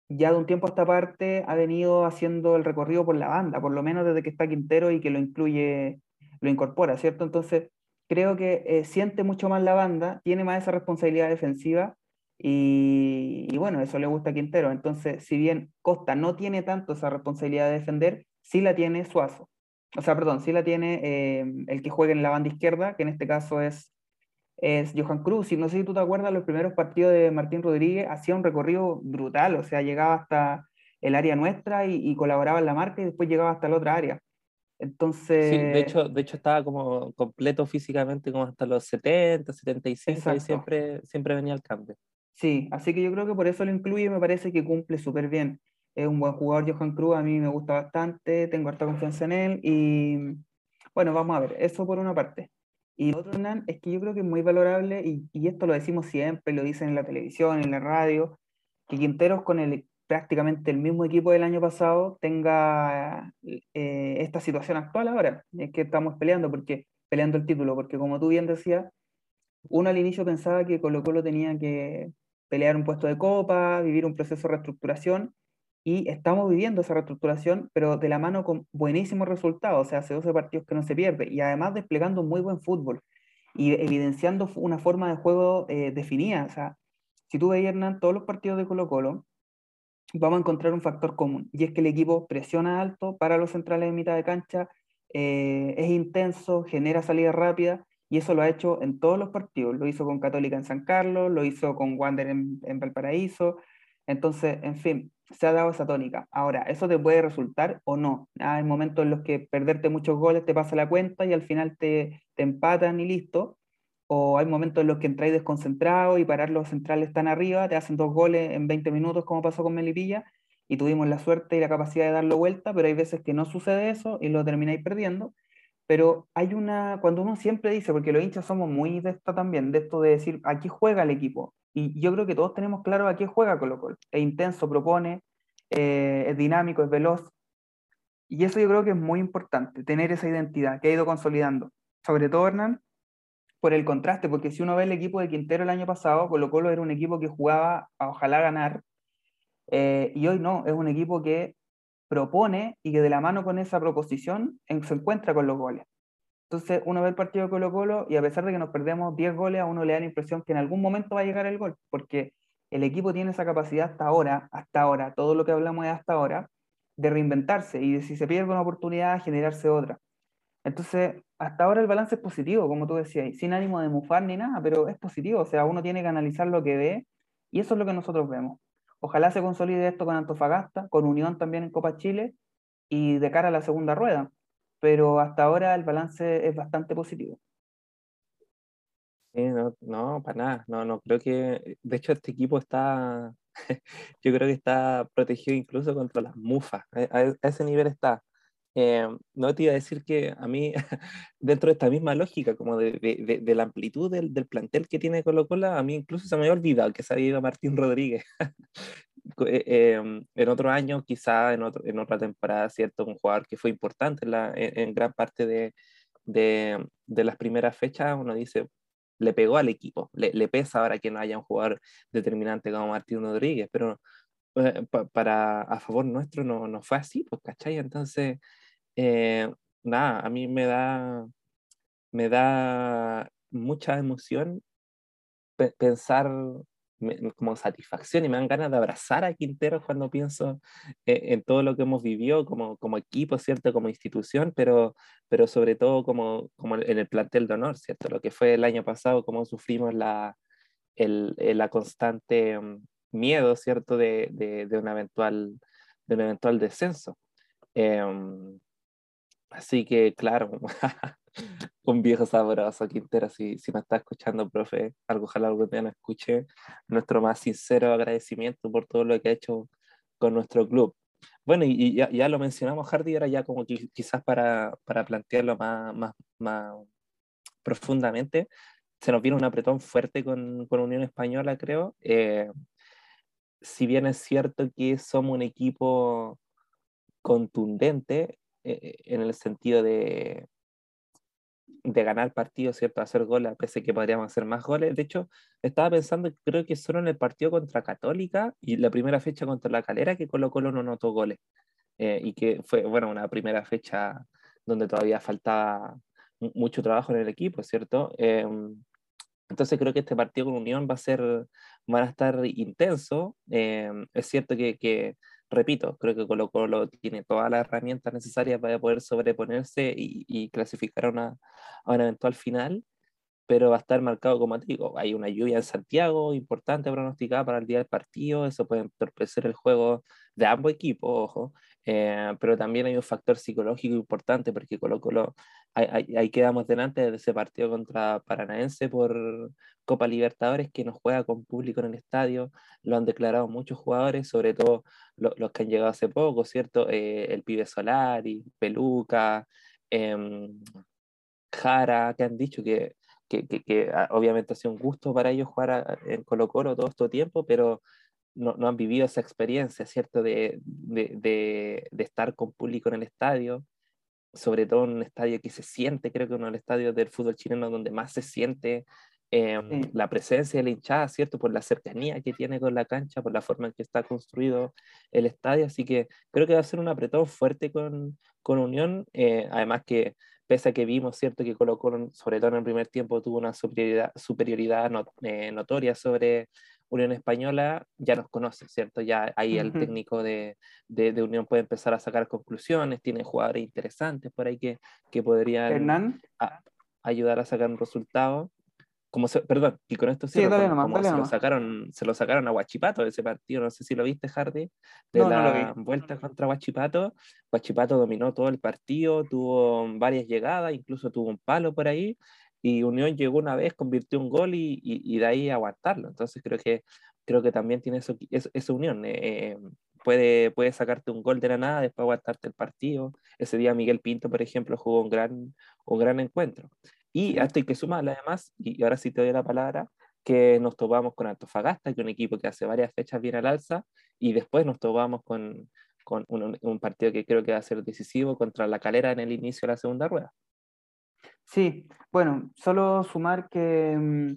ya de un tiempo a esta parte ha venido haciendo el recorrido por la banda, por lo menos desde que está Quintero y que lo incluye, lo incorpora, ¿cierto? Entonces, creo que eh, siente mucho más la banda, tiene más esa responsabilidad defensiva y, bueno, eso le gusta a Quintero. Entonces, si bien Costa no tiene tanto esa responsabilidad de defender, sí la tiene Suazo. O sea, perdón, sí la tiene eh, el que juega en la banda izquierda, que en este caso es, es Johan Cruz. Y no sé si tú te acuerdas, los primeros partidos de Martín Rodríguez hacía un recorrido brutal, o sea, llegaba hasta el área nuestra y, y colaboraba en la marca y después llegaba hasta la otra área. Entonces... Sí, de hecho, de hecho estaba como completo físicamente como hasta los 70, 75 y siempre, siempre venía al cambio. Sí, así que yo creo que por eso lo incluye y me parece que cumple súper bien. Es un buen jugador Johan Cruz, a mí me gusta bastante, tengo harta confianza en él y bueno, vamos a ver, eso por una parte. Y otro, Hernán, es que yo creo que es muy valorable y, y esto lo decimos siempre, lo dicen en la televisión, en la radio, que Quinteros con el prácticamente el mismo equipo del año pasado tenga eh, esta situación actual ahora, es que estamos peleando, porque, peleando el título, porque como tú bien decías, uno al inicio pensaba que Colo Colo tenía que pelear un puesto de copa, vivir un proceso de reestructuración, y estamos viviendo esa reestructuración, pero de la mano con buenísimos resultados, o sea, hace 12 partidos que no se pierde, y además desplegando muy buen fútbol, y evidenciando una forma de juego eh, definida, o sea, si tú veías, Hernán, todos los partidos de Colo Colo, vamos a encontrar un factor común, y es que el equipo presiona alto para los centrales de mitad de cancha, eh, es intenso, genera salida rápida, y eso lo ha hecho en todos los partidos. Lo hizo con Católica en San Carlos, lo hizo con Wander en, Valparaíso. Entonces, en fin, se ha dado esa tónica. Ahora, ¿eso te puede resultar o no? Hay momentos en los que perderte muchos goles te pasa la cuenta y al final te, te empatan y listo o hay momentos en los que entráis desconcentrado y parar los centrales tan arriba, te hacen dos goles en 20 minutos como pasó con Melipilla y tuvimos la suerte y la capacidad de darlo vuelta, pero hay veces que no sucede eso y lo termináis perdiendo. Pero hay una, cuando uno siempre dice, porque los hinchas somos muy de esto también, de esto de decir, aquí juega el equipo. Y yo creo que todos tenemos claro a qué juega Colo Colo. Es intenso, propone, eh, es dinámico, es veloz. Y eso yo creo que es muy importante, tener esa identidad que ha ido consolidando. Sobre todo, Hernán, por el contraste, porque si uno ve el equipo de Quintero el año pasado, Colo Colo era un equipo que jugaba a ojalá ganar, eh, y hoy no, es un equipo que propone y que de la mano con esa proposición se encuentra con los goles. Entonces uno ve el partido de Colo Colo y a pesar de que nos perdemos 10 goles, a uno le da la impresión que en algún momento va a llegar el gol, porque el equipo tiene esa capacidad hasta ahora, hasta ahora, todo lo que hablamos es hasta ahora, de reinventarse y de si se pierde una oportunidad, generarse otra. Entonces, hasta ahora el balance es positivo, como tú decías, sin ánimo de mufar ni nada, pero es positivo, o sea, uno tiene que analizar lo que ve y eso es lo que nosotros vemos. Ojalá se consolide esto con Antofagasta, con Unión también en Copa Chile y de cara a la segunda rueda pero hasta ahora el balance es bastante positivo. Sí, no, no, para nada, no, no, creo que, de hecho este equipo está, yo creo que está protegido incluso contra las mufas, a, ese nivel está. Eh, no te iba a decir que a mí, dentro de esta misma lógica, como de, de, de la amplitud del, del, plantel que tiene Colo Colo, a mí incluso se me había olvidado que se había ido Martín Rodríguez. Eh, em, en otro año, quizá en, otro, en otra temporada, ¿cierto? Un jugador que fue importante en, la, en, gran parte de, de, de, las primeras fechas, uno dice, le pegó al equipo, le, le, pesa ahora que no haya un jugador determinante como Martín Rodríguez, pero eh, para a favor nuestro no, no fue así, pues, ¿cachai? Entonces, eh, nada, a mí me da, me da mucha emoción pensar como satisfacción y me dan ganas de abrazar a Quintero cuando pienso eh, en todo lo que hemos vivido como, como equipo, ¿cierto? Como institución, pero, pero sobre todo como, como en el plantel de honor, ¿cierto? Lo que fue el año pasado, cómo sufrimos la, el, la constante mm, miedo, ¿cierto? De, de, de, un, eventual, de un eventual descenso. Em, así que, claro, un viejo sabroso, Quintero. Si, si me está escuchando, profe, ojalá algún día nos escuche. Nuestro más sincero agradecimiento por todo lo que ha hecho con nuestro club. Bueno, y, ya, ya, lo mencionamos, Hardy, ahora ya como que quizás para, para plantearlo más, más, más, profundamente, se nos viene un apretón fuerte con, con Unión Española, creo. Eh, si bien es cierto que somos un equipo contundente eh, en el sentido de, de ganar partidos, ¿cierto? Hacer goles, pese que podríamos hacer más goles. De hecho, estaba pensando, creo que solo en el partido contra Católica y la primera fecha contra la Calera que Colo Colo no notó goles. Eh, y que fue, bueno, una primera fecha donde todavía faltaba mucho trabajo en el equipo, ¿cierto? Em, entonces creo que este partido con Unión va a ser, van a estar intenso. Em, es cierto que repito, creo que Colo Colo tiene todas las herramientas necesarias para poder sobreponerse y, clasificar a una, a una, eventual final, pero va a estar marcado, como te digo, hay una lluvia en Santiago importante pronosticada para el día del partido, eso puede entorpecer el juego de ambos equipos, eh, pero también hay un factor psicológico importante porque Colo Colo, ahí, ahí, quedamos delante de ese partido contra Paranaense por Copa Libertadores que nos juega con público en el estadio, lo han declarado muchos jugadores, sobre todo los, los que han llegado hace poco, ¿cierto? Eh, el pibe Solari, Peluca, eh, Jara, que han dicho que, que, que, que, ah, obviamente ha sido un gusto para ellos jugar en Colo Colo todo este tiempo, pero no, no han vivido esa experiencia, ¿cierto? De, de, de, de, estar con público en el estadio, sobre todo en un estadio que se siente, creo que uno de los estadios del fútbol chileno donde más se siente eh, sí. la presencia de la hinchada, ¿cierto? Por la cercanía que tiene con la cancha, por la forma en que está construido el estadio, así que creo que va a ser un apretón fuerte con, con Unión, eh, además que pese a que vimos, ¿cierto? Que colocó, sobre todo en el primer tiempo, tuvo una superioridad, superioridad not, eh, notoria sobre Unión Española ya nos conoce, ¿cierto? Ya ahí el uh -huh. técnico de, de, de, Unión puede empezar a sacar conclusiones, tiene jugadores interesantes por ahí que, que podrían a, ayudar a sacar un resultado. Como se, perdón, y con esto sí, dale, como, como se, lo sacaron, se lo sacaron a Guachipato de ese partido, no sé si lo viste, Hardy, de no, la no vuelta contra Guachipato. Guachipato dominó todo el partido, tuvo varias llegadas, incluso tuvo un palo por ahí, y Unión llegó una vez, convirtió un gol y, y, y de ahí aguantarlo. Entonces creo que, creo que también tiene eso, eso, esa unión. Eh, puede, puede sacarte un gol de la nada, después aguantarte el partido. Ese día Miguel Pinto, por ejemplo, jugó un gran, un gran encuentro. Y esto hay que sumarle además, y ahora sí te doy la palabra, que nos topamos con Antofagasta, que es un equipo que hace varias fechas viene al alza y después nos topamos con, con un, un, partido que creo que va a ser decisivo contra la calera en el inicio de la segunda rueda. Sí, bueno, solo sumar que, mm,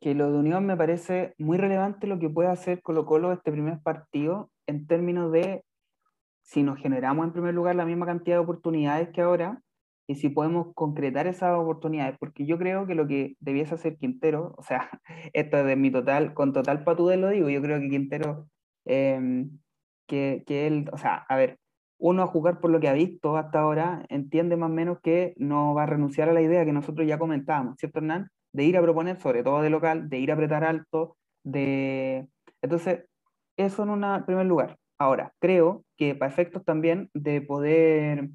que lo de Unión me parece muy relevante lo que puede hacer Colo Colo este primer partido en términos de si nos generamos en primer lugar la misma cantidad de oportunidades que ahora y si podemos concretar esas oportunidades, porque yo creo que lo que debiese hacer Quintero, o sea, esto de mi total, con total patudez lo digo, yo creo que Quintero, eh, que, que él, o sea, a ver, uno a jugar por lo que ha visto hasta ahora, entiende más o menos que no va a renunciar a la idea que nosotros ya comentábamos, ¿cierto, Hernán? De ir a proponer, sobre todo de local, de ir a apretar alto, de... Entonces, eso en un primer lugar. Ahora, creo que para efectos también de poder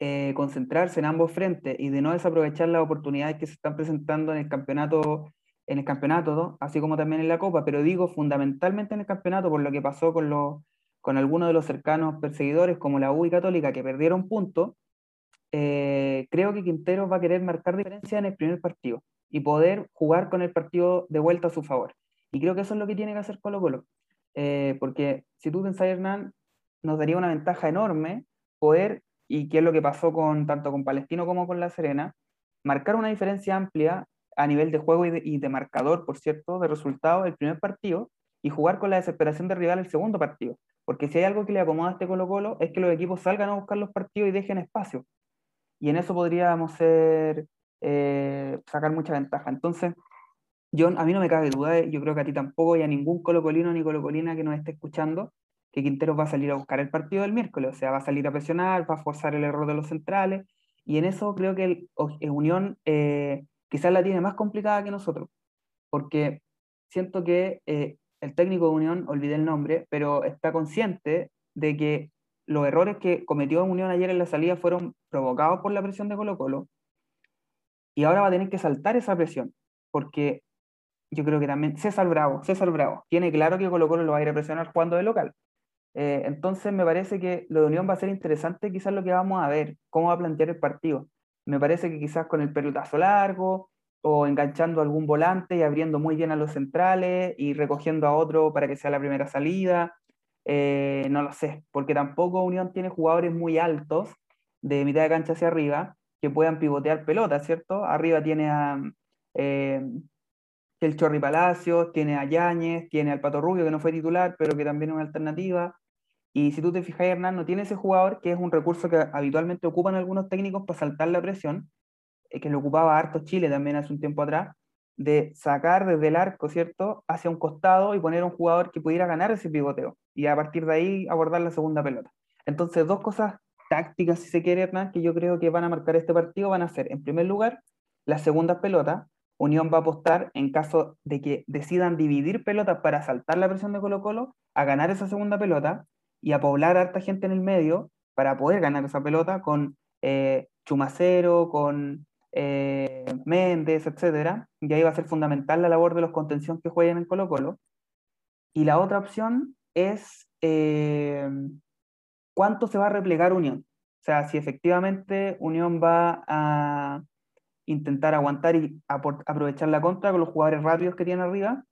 eh, concentrarse en ambos frentes y de no desaprovechar las oportunidades que se están presentando en el campeonato, en el campeonato, así como también en la Copa, pero digo fundamentalmente en el campeonato por lo que pasó con los con algunos de los cercanos perseguidores como la U y Católica que perdieron puntos, eh, creo que Quintero va a querer marcar diferencia en el primer partido y poder jugar con el partido de vuelta a su favor. Y creo que eso es lo que tiene que hacer Colo Colo. Eh, porque si tú pensás, Hernán, nos daría una ventaja enorme poder, y que es lo que pasó con, tanto con Palestino como con La Serena, marcar una diferencia amplia a nivel de juego y de, marcador, por cierto, de resultados el primer partido y jugar con la desesperación de rival el segundo partido. Porque si hay algo que le acomoda a este Colo Colo es que los equipos salgan a buscar los partidos y dejen espacio. Y en eso podríamos ser, eh, sacar mucha ventaja. Entonces, yo, a mí no me cabe duda, yo creo que a ti tampoco y a ningún colocolino ni colocolina que nos esté escuchando, que Quinteros va a salir a buscar el partido del miércoles, o sea, va a salir a presionar, va a forzar el error de los centrales, y en eso creo que el, el Unión eh, quizás la tiene más complicada que nosotros, porque siento que eh, el técnico de Unión, olvidé el nombre, pero está consciente de que los errores que cometió Unión ayer en la salida fueron provocados por la presión de Colo Colo, y ahora va a tener que saltar esa presión, porque yo creo que también César Bravo, César Bravo, tiene claro que Colo Colo lo va a ir a presionar jugando de local. Eh, entonces me parece que lo de Unión va a ser interesante quizás lo que vamos a ver, cómo va a plantear el partido. Me parece que quizás con el pelotazo largo, o enganchando algún volante y abriendo muy bien a los centrales y recogiendo a otro para que sea la primera salida. Eh, no lo sé, porque tampoco Unión tiene jugadores muy altos de mitad de cancha hacia arriba que puedan pivotear pelota, ¿cierto? Arriba tiene a eh, el Chorri Palacios, tiene a Yáñez, tiene al Pato Rubio, que no fue titular, pero que también es una alternativa. Y si tú te fijas, Hernán, no tiene ese jugador que es un recurso que habitualmente ocupan algunos técnicos para saltar la presión, que lo ocupaba harto Chile también hace un tiempo atrás, de sacar desde el arco, ¿cierto?, hacia un costado y poner un jugador que pudiera ganar ese pivoteo y a partir de ahí abordar la segunda pelota. Entonces, dos cosas tácticas, si se quiere, que yo creo que van a marcar este partido van a ser, en primer lugar, la segunda pelota. Unión va a apostar, en caso de que decidan dividir pelotas para saltar la presión de Colo Colo, a ganar esa segunda pelota y a poblar a harta gente en el medio para poder ganar esa pelota con eh, Chumacero, con eh, Méndez, etcétera, y ahí va a ser fundamental la labor de los contención que jueguen en Colo Colo. Y la otra opción es eh, cuánto se va a replegar Unión. O sea, si efectivamente Unión va a intentar aguantar y aprovechar la contra con los jugadores rápidos que tiene arriba,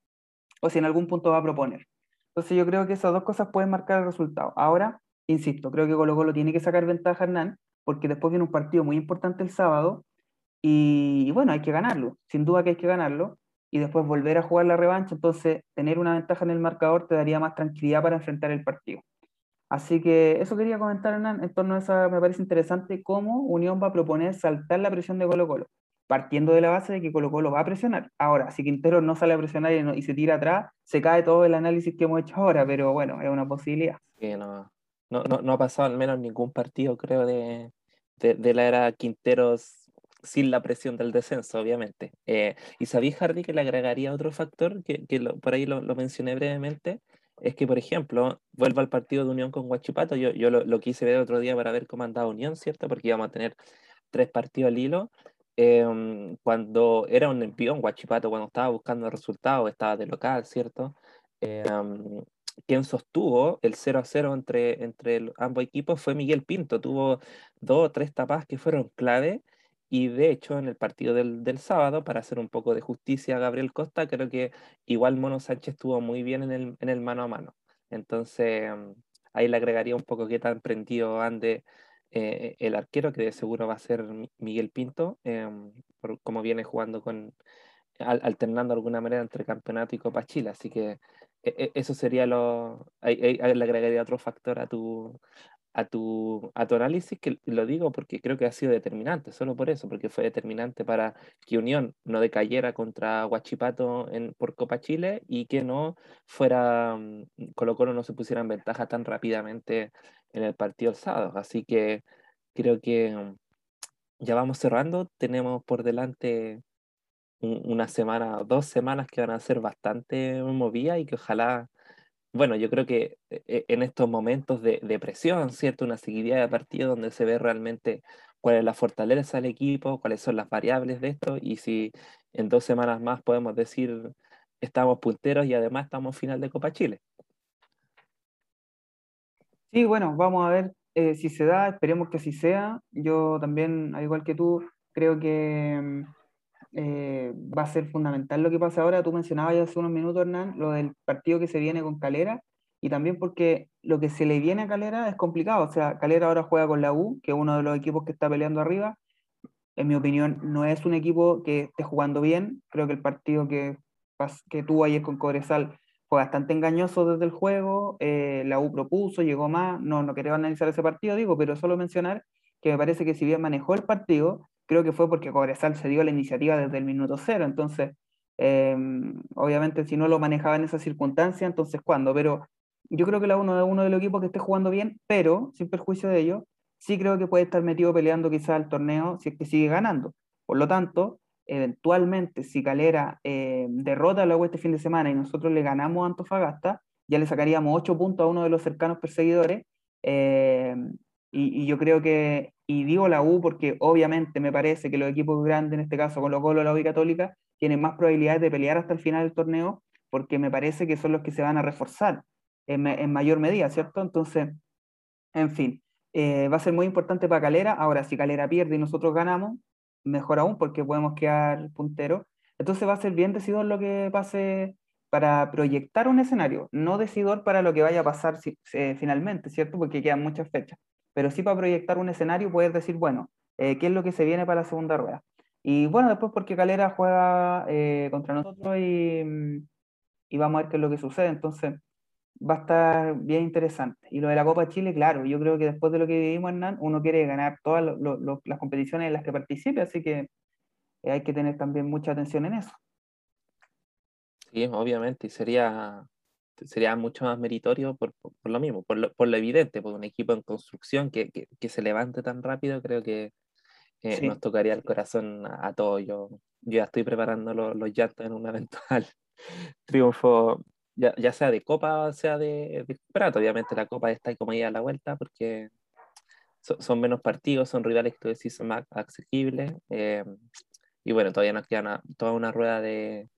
o si en algún punto va a proponer. Entonces yo creo que esas dos cosas pueden marcar el resultado. Ahora, insisto, creo que Colo Colo tiene que sacar ventaja Hernán, porque después viene un partido muy importante el sábado, y, bueno, hay que ganarlo, sin duda que hay que ganarlo, y después volver a jugar la revancha, entonces tener una ventaja en el marcador te daría más tranquilidad para enfrentar el partido. Así que eso quería comentar, Hernán, en torno a eso me parece interesante cómo Unión va a proponer saltar la presión de Colo Colo, partiendo de la base de que Colo Colo va a presionar. Ahora, si Quintero no sale a presionar y, se tira atrás, se cae todo el análisis que hemos hecho ahora, pero bueno, es una posibilidad. no, no, no, ha pasado al menos ningún partido, creo, de, de, de la era Quinteros sin la presión del descenso, obviamente. Eh, y sabía, Hardy, que le agregaría otro factor, que, que por ahí lo, lo, mencioné brevemente, es que, por ejemplo, vuelvo al partido de Unión con Guachipato, yo, yo lo, lo, quise ver otro día para ver cómo andaba Unión, ¿cierto? Porque íbamos a tener tres partidos al hilo. Eh, cuando era un empión, Guachipato, cuando estaba buscando resultados, estaba de local, ¿cierto? Eh, quien sostuvo el 0 a 0 entre, entre ambos equipos fue Miguel Pinto. Tuvo dos o tres tapas que fueron clave y de hecho, en el partido del, del, sábado, para hacer un poco de justicia a Gabriel Costa, creo que igual Mono Sánchez estuvo muy bien en el, en el mano a mano. Entonces, mm, ahí le agregaría un poco qué tan prendido ande eh, el arquero, que de seguro va a ser Miguel Pinto, em, como viene jugando con, alternando de alguna manera entre campeonato y Copa Chile. Así que e, e, eso sería lo. Ahí, le agregaría otro factor a tu, a tu, a tu análisis, que lo digo porque creo que ha sido determinante, solo por eso, porque fue determinante para que Unión no decayera contra Huachipato en, por Copa Chile y que no fuera, mm, Colo Colo no se pusiera en ventaja tan rápidamente en el partido el sábado. Así que creo que mm, ya vamos cerrando, tenemos por delante una semana, dos semanas que van a ser bastante movidas y que ojalá bueno, yo creo que eh, eh, en estos momentos de, presión, ¿cierto? Una seguidilla de partidos donde se ve realmente cuál es la fortaleza del equipo, cuáles son las variables de esto y si en dos semanas más podemos decir estamos punteros y además estamos final de Copa Chile. Sí, bueno, vamos a ver eh, si se da, esperemos que así sea. Yo también, al igual que tú, creo que mm, eh, va a ser fundamental lo que pasa ahora. Tú mencionabas ya hace unos minutos, Hernán, lo del partido que se viene con Calera, y también porque lo que se le viene a Calera es complicado. O sea, Calera ahora juega con la U, que es uno de los equipos que está peleando arriba. En mi opinión, no es un equipo que esté jugando bien. Creo que el partido que, que tuvo ayer con Cobresal fue bastante engañoso desde el juego. Eh, la U propuso, llegó más. No, no quería analizar ese partido, digo, pero solo mencionar que me parece que si bien manejó el partido, creo que fue porque Cobresal se dio la iniciativa desde el minuto cero, entonces, em, obviamente si no lo manejaba en esa circunstancia, entonces ¿cuándo? Pero yo creo que la uno es uno de los equipos que esté jugando bien, pero sin perjuicio de ello, sí creo que puede estar metido peleando quizá el torneo si es que sigue ganando. Por lo tanto, eventualmente, si Calera eh, derrota a la este fin de semana y nosotros le ganamos a Antofagasta, ya le sacaríamos ocho puntos a uno de los cercanos perseguidores. Eh, y, yo creo que, y digo la U porque obviamente me parece que los equipos grandes, en este caso Colo Colo, la U y Católica, tienen más probabilidades de pelear hasta el final del torneo porque me parece que son los que se van a reforzar en, mayor medida, ¿cierto? Entonces, en fin, eh, va a ser muy importante para Calera. Ahora, si Calera pierde y nosotros ganamos, mejor aún porque podemos quedar punteros. Entonces va a ser bien decidor lo que pase para proyectar un escenario, no decidor para lo que vaya a pasar eh, finalmente, ¿cierto? Porque quedan muchas fechas pero sí para proyectar un escenario puedes decir, bueno, eh, ¿qué es lo que se viene para la segunda rueda? Y bueno, después porque Calera juega eh, contra nosotros y, y, vamos a ver qué es lo que sucede, entonces va a estar bien interesante. Y lo de la Copa Chile, claro, yo creo que después de lo que vivimos, Hernán, uno quiere ganar todas las competiciones en las que participe, así que eh, hay que tener también mucha atención en eso. Sí, obviamente, y sería sería mucho más meritorio por, por, lo mismo, por lo, por lo, evidente, por un equipo en construcción que, que, que se levante tan rápido, creo que eh, nos tocaría el corazón a, todos. Yo, yo, ya estoy preparando los, los llantos en un eventual triunfo, ya, ya, sea de Copa o sea de, de campeonato. Obviamente la Copa está como ahí a la vuelta porque son menos partidos, son rivales que tú decís son más accesibles. Eh, y bueno, todavía nos queda toda una rueda de,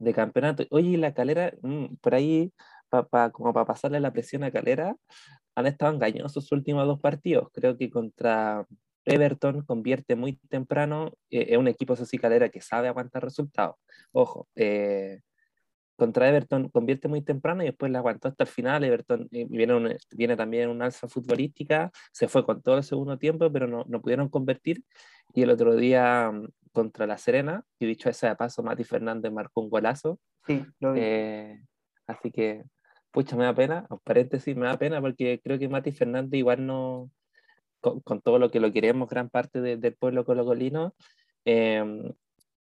de campeonato. Oye, la calera, mm, por ahí, como para pasarle la presión a calera, han estado engañosos sus últimos dos partidos. Creo que contra Everton convierte muy temprano, eh, es un equipo así calera que sabe aguantar resultados. Ojo, eh, contra Everton convierte muy temprano y después la aguantó hasta el final. Everton eh, viene, viene también una alza futbolística, se fue con todo el segundo tiempo, pero no, no pudieron convertir. Y el otro día contra La Serena, y dicho ese de paso, Mati Fernández marcó un golazo. Sí, lo vi. Eh, así que, pucha, me da pena, paréntesis, me da pena porque creo que Mati Fernández igual no, con, todo lo que lo queremos, gran parte del pueblo colocolino, eh,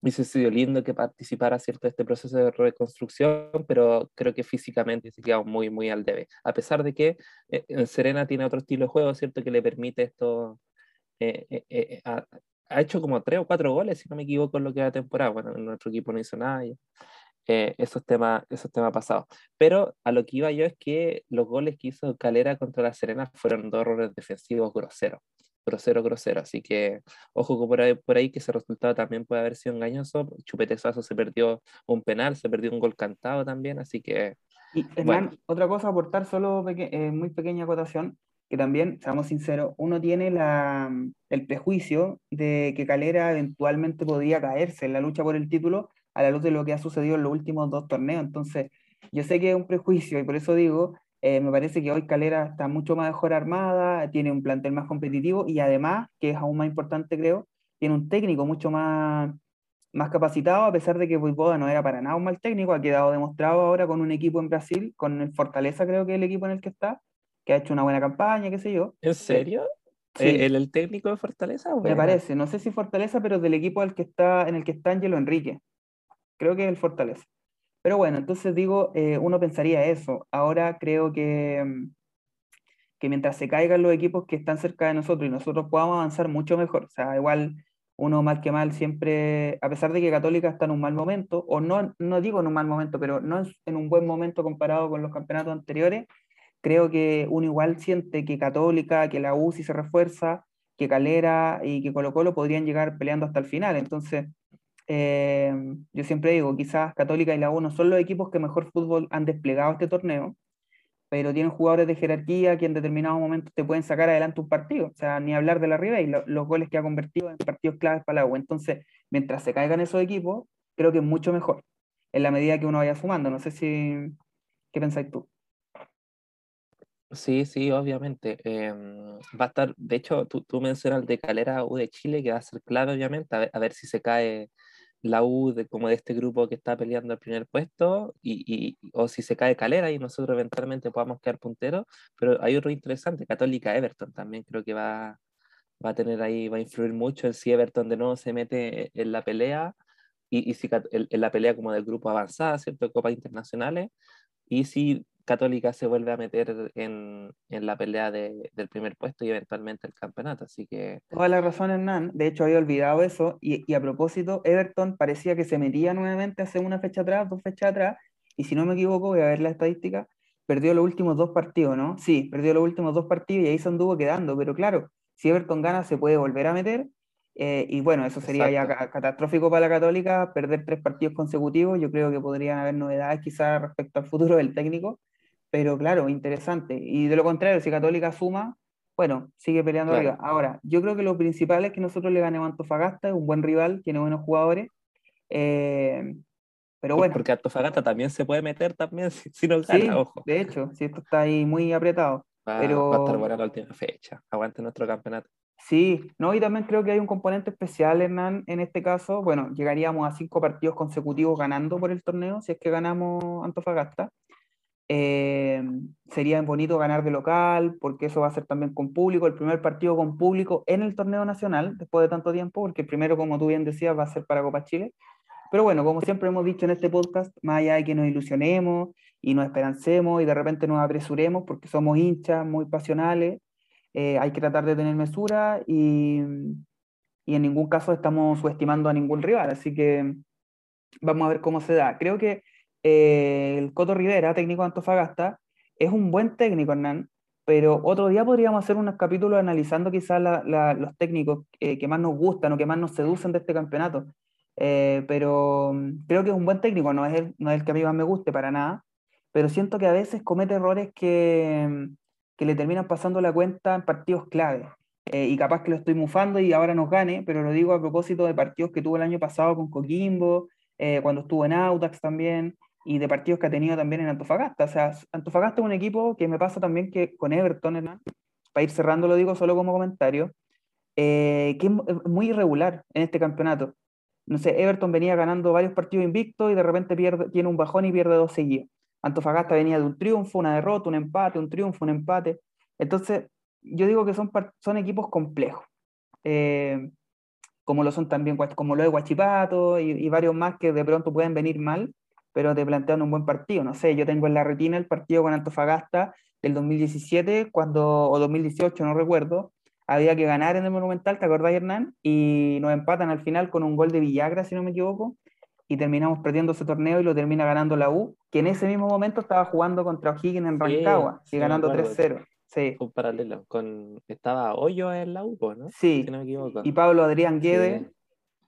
hubiese sido lindo que participara cierto este proceso de reconstrucción, pero creo que físicamente se queda muy, muy al debe. A pesar de que eh, en Serena tiene otro estilo de juego, ¿cierto? Que le permite esto, eh, eh, ha hecho como tres o cuatro goles, si no me equivoco, en lo que va temporada. Bueno, nuestro equipo no hizo nada. Eh, esos temas esos temas pasados. Pero a lo que iba yo es que los goles que hizo Calera contra la Serena fueron dos errores defensivos groseros. Grosero, grosero. Así que ojo por ahí, por ahí que ese resultado también puede haber sido engañoso. Chupetesazo se perdió un penal, se perdió un gol cantado también. Así que. Y Hernán, otra cosa, aportar solo eh, muy pequeña acotación que también, seamos sinceros, uno tiene la, el prejuicio de que Calera eventualmente podría caerse en la lucha por el título a la luz de lo que ha sucedido en los últimos dos torneos. Entonces, yo sé que es un prejuicio y por eso digo, Eh, me parece que hoy Calera está mucho mejor armada, tiene un plantel más competitivo y además, que es aún más importante creo, tiene un técnico mucho más, más capacitado, a pesar de que Voivoda no era para nada un mal técnico, ha quedado demostrado ahora con un equipo en Brasil, con el Fortaleza creo que es el equipo en el que está, que ha hecho una buena campaña, qué sé yo. ¿En serio? Sí. ¿El, el técnico de Fortaleza? Me Buena. parece, no sé si Fortaleza, pero del equipo al que está, en el que está Angelo Enrique. Creo que es el Fortaleza. Pero bueno, entonces digo, eh, uno pensaría eso. Ahora creo que, mm, que mientras se caigan los equipos que están cerca de nosotros y nosotros podamos avanzar mucho mejor. O sea, igual uno mal que mal siempre, a pesar de que Católica está en un mal momento, o no, no digo en un mal momento, pero no en un buen momento comparado con los campeonatos anteriores, creo que uno igual siente que Católica, que la U si se refuerza, que Calera y que Colo Colo podrían llegar peleando hasta el final. Entonces, eh, yo siempre digo, quizás Católica y la U no son los equipos que mejor fútbol han desplegado este torneo, pero tienen jugadores de jerarquía que en determinados momentos te pueden sacar adelante un partido. O sea, ni hablar de la Ribey, lo, los goles que ha convertido en partidos claves para la U. Entonces, mientras se caigan esos equipos, creo que es mucho mejor, en la medida que uno vaya sumando. No sé si, ¿qué pensáis tú? Sí, sí, obviamente. Em, va a estar, de hecho, tú, tú mencionas el de Calera U de Chile, que va a ser clave, obviamente, a ver, a ver si se cae la U de, como de este grupo que está peleando el primer puesto, y, y- o si se cae Calera y nosotros eventualmente podamos quedar punteros. Pero hay otro interesante, Católica Everton también creo que va, va a tener ahí, va a influir mucho en si Everton de nuevo se mete en la pelea, y, y si en, en la pelea como del grupo avanzada, ¿cierto? Copas internacionales, y si Católica se vuelve a meter en, en la pelea de- del primer puesto y eventualmente el campeonato. Así que Toda la razón, Hernán. De hecho, había olvidado eso. Y, y a propósito, Everton parecía que se metía nuevamente hace una fecha atrás, dos fechas atrás. Y si no me equivoco, voy a ver la estadística, perdió los últimos dos partidos, ¿no? Sí, perdió los últimos dos partidos y ahí se anduvo quedando. Pero claro, si Everton gana, se puede volver a meter. eh, y bueno, eso sería ya Exacto. ca- catastrófico para la Católica, perder tres partidos consecutivos. Yo creo que podrían haber novedades quizás respecto al futuro del técnico. Pero claro, interesante. Y de lo contrario, si Católica suma, bueno, sigue peleando Claro. arriba. Ahora, yo creo que lo principal es que nosotros le ganemos a Antofagasta, es un buen rival, tiene buenos jugadores. eh, pero bueno, porque Antofagasta también se puede meter también si, si no sí, gana, ojo. de hecho, si esto está ahí muy apretado. Va, pero- va a estar buena la última fecha. Aguante nuestro campeonato. Sí, no, y también creo que hay un componente especial, Hernán, en este caso. Bueno, llegaríamos a cinco partidos consecutivos ganando por el torneo, si es que ganamos Antofagasta. Eh, sería bonito ganar de local, porque eso va a ser también con público, el primer partido con público en el torneo nacional, después de tanto tiempo, porque el primero, como tú bien decías, va a ser para Copa Chile. Pero bueno, como siempre hemos dicho en este podcast, más allá de que nos ilusionemos y nos esperancemos y de repente nos apresuremos, porque somos hinchas muy pasionales, eh, hay que tratar de tener mesura y, y en ningún caso estamos subestimando a ningún rival, así que vamos a ver cómo se da. Creo que eh, el Coto Rivera, técnico de Antofagasta, es un buen técnico, Hernán, pero otro día podríamos hacer unos capítulos analizando quizás los técnicos eh, que más nos gustan o que más nos seducen de este campeonato. Eh, pero mm, creo que es un buen técnico, no es, el, que a mí más me guste para nada, pero siento que a veces comete errores que, mm, le terminan pasando la cuenta en partidos clave. Y capaz que lo estoy mufando y ahora nos gane, pero lo digo a propósito de partidos que tuvo el año pasado con Coquimbo, cuando estuvo en Audax también, y de partidos que ha tenido también en Antofagasta. O sea, Antofagasta es un equipo que me pasa también que con Everton, Hernán, para ir cerrando lo digo solo como comentario, eh, que es mu- es muy irregular en este campeonato. No sé, Everton venía ganando varios partidos invictos y de repente pierde, tiene un bajón y pierde dos seguidos. Antofagasta venía de un triunfo, una derrota, un empate, un triunfo, un empate. Entonces, yo digo que son, son equipos complejos. Eh, como lo son también, como lo de Guachipato y, y varios más que de pronto pueden venir mal, pero te plantean un buen partido. No sé, yo tengo en la retina el partido con Antofagasta del 2017, cuando, o 2018, no recuerdo, había que ganar en el Monumental, ¿te acordás, Hernán? Y nos empatan al final con un gol de Villagra, si no me equivoco, y terminamos perdiendo ese torneo y lo termina ganando la U, que en ese mismo momento estaba jugando contra O'Higgins en Rancagua, sí y ganando acuerdo. 3-0. Sí, un paralelo. Con, estaba Hoyo en la U, ¿no? sí. Si no me equivoco. Y Pablo Adrián Guede, Sí.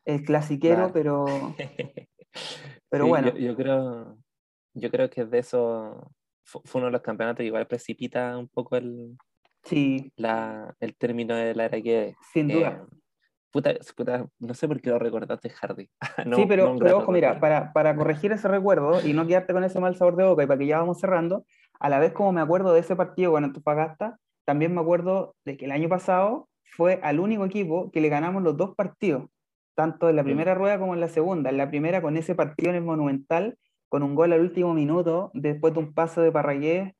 el clasiquero, Claro. pero, pero Sí, bueno. Yo, yo creo, yo creo que de eso fu- fue uno de los campeonatos que igual precipita un poco el, sí, la, el término de la era que sin duda. puta, puta, no sé por qué lo recordaste, Hardy. No, sí, pero, no ojo, mira, para, para corregir ese recuerdo y no quedarte con ese mal sabor de boca y para que ya vamos cerrando, a la vez como me acuerdo de ese partido con Antofagasta, también me acuerdo de que el año pasado fue al único equipo que le ganamos los dos partidos, tanto en la primera rueda como en la segunda. En la primera con ese partido en el Monumental, con un gol al último minuto, después de un paso de Parragués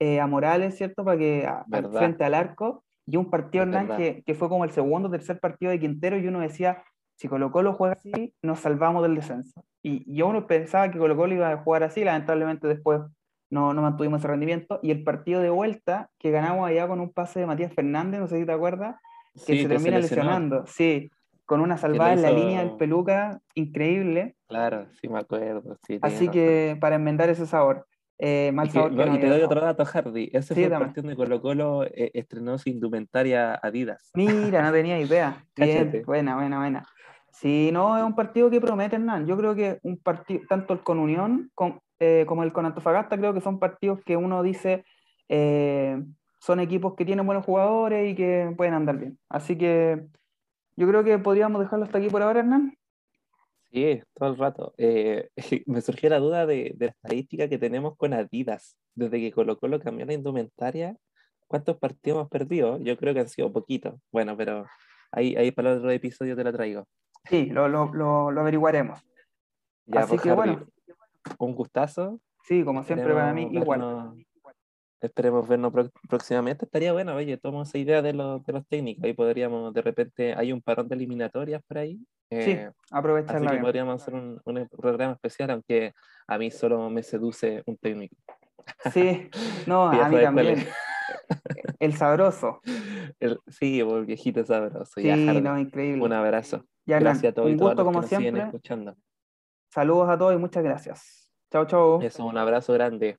eh, a Morales, ¿cierto? Para que frente al arco, y un partido Hernán que, que, fue como el segundo o tercer partido de Quintero, y uno decía, si Colo Colo juega así, nos salvamos del descenso. Y yo uno pensaba que Colo Colo iba a jugar así, lamentablemente después no, no mantuvimos ese rendimiento. Y el partido de vuelta, que ganamos allá con un pase de Matías Fernández, no sé si te acuerdas, que se termina lesionando. Sí, con una salvada en la línea del peluca increíble. Claro, sí me acuerdo. Así que para enmendar ese sabor. Eh, mal sabor y, te doy otro dato, Hardy. Ese fue el partido de Colo Colo eh, estrenó su indumentaria Adidas. Mira, no tenía idea. Bien, buena, buena, buena. Sí, no, es un partido que promete, Hernán. Yo creo que un partido, tanto el con Unión eh, como el con Antofagasta, creo que son partidos que uno dice eh, son equipos que tienen buenos jugadores y que pueden andar bien. Así que yo creo que podríamos dejarlo hasta aquí por ahora, Hernán. Sí, todo el rato. Eh, me surgió la duda de, la estadística que tenemos con Adidas. Desde que colocó lo cambió la indumentaria, ¿cuántos partidos hemos perdido? Yo creo que han sido poquitos. Bueno, pero ahí, ahí para el otro episodio te la traigo. Sí, lo, lo, lo, averiguaremos. Así pues, que bueno. Un gustazo. Sí, como siempre para mí, igual. Esperemos vernos próximamente. Estaría bueno, oye, tomo esa idea de los, de los técnicos. Ahí podríamos, de repente, hay un parón de eliminatorias por ahí. sí, eh, aprovecharla. Así que podríamos hacer un, un, programa especial, aunque a mí solo me seduce un técnico. Sí, no, a mí también. El sabroso. El, sí, el viejito sabroso. Sí, no, increíble. Un abrazo gracias a todos un gusto, como siempre. escuchando. Saludos a todos y muchas gracias. Chao, chao. Eso, un abrazo grande.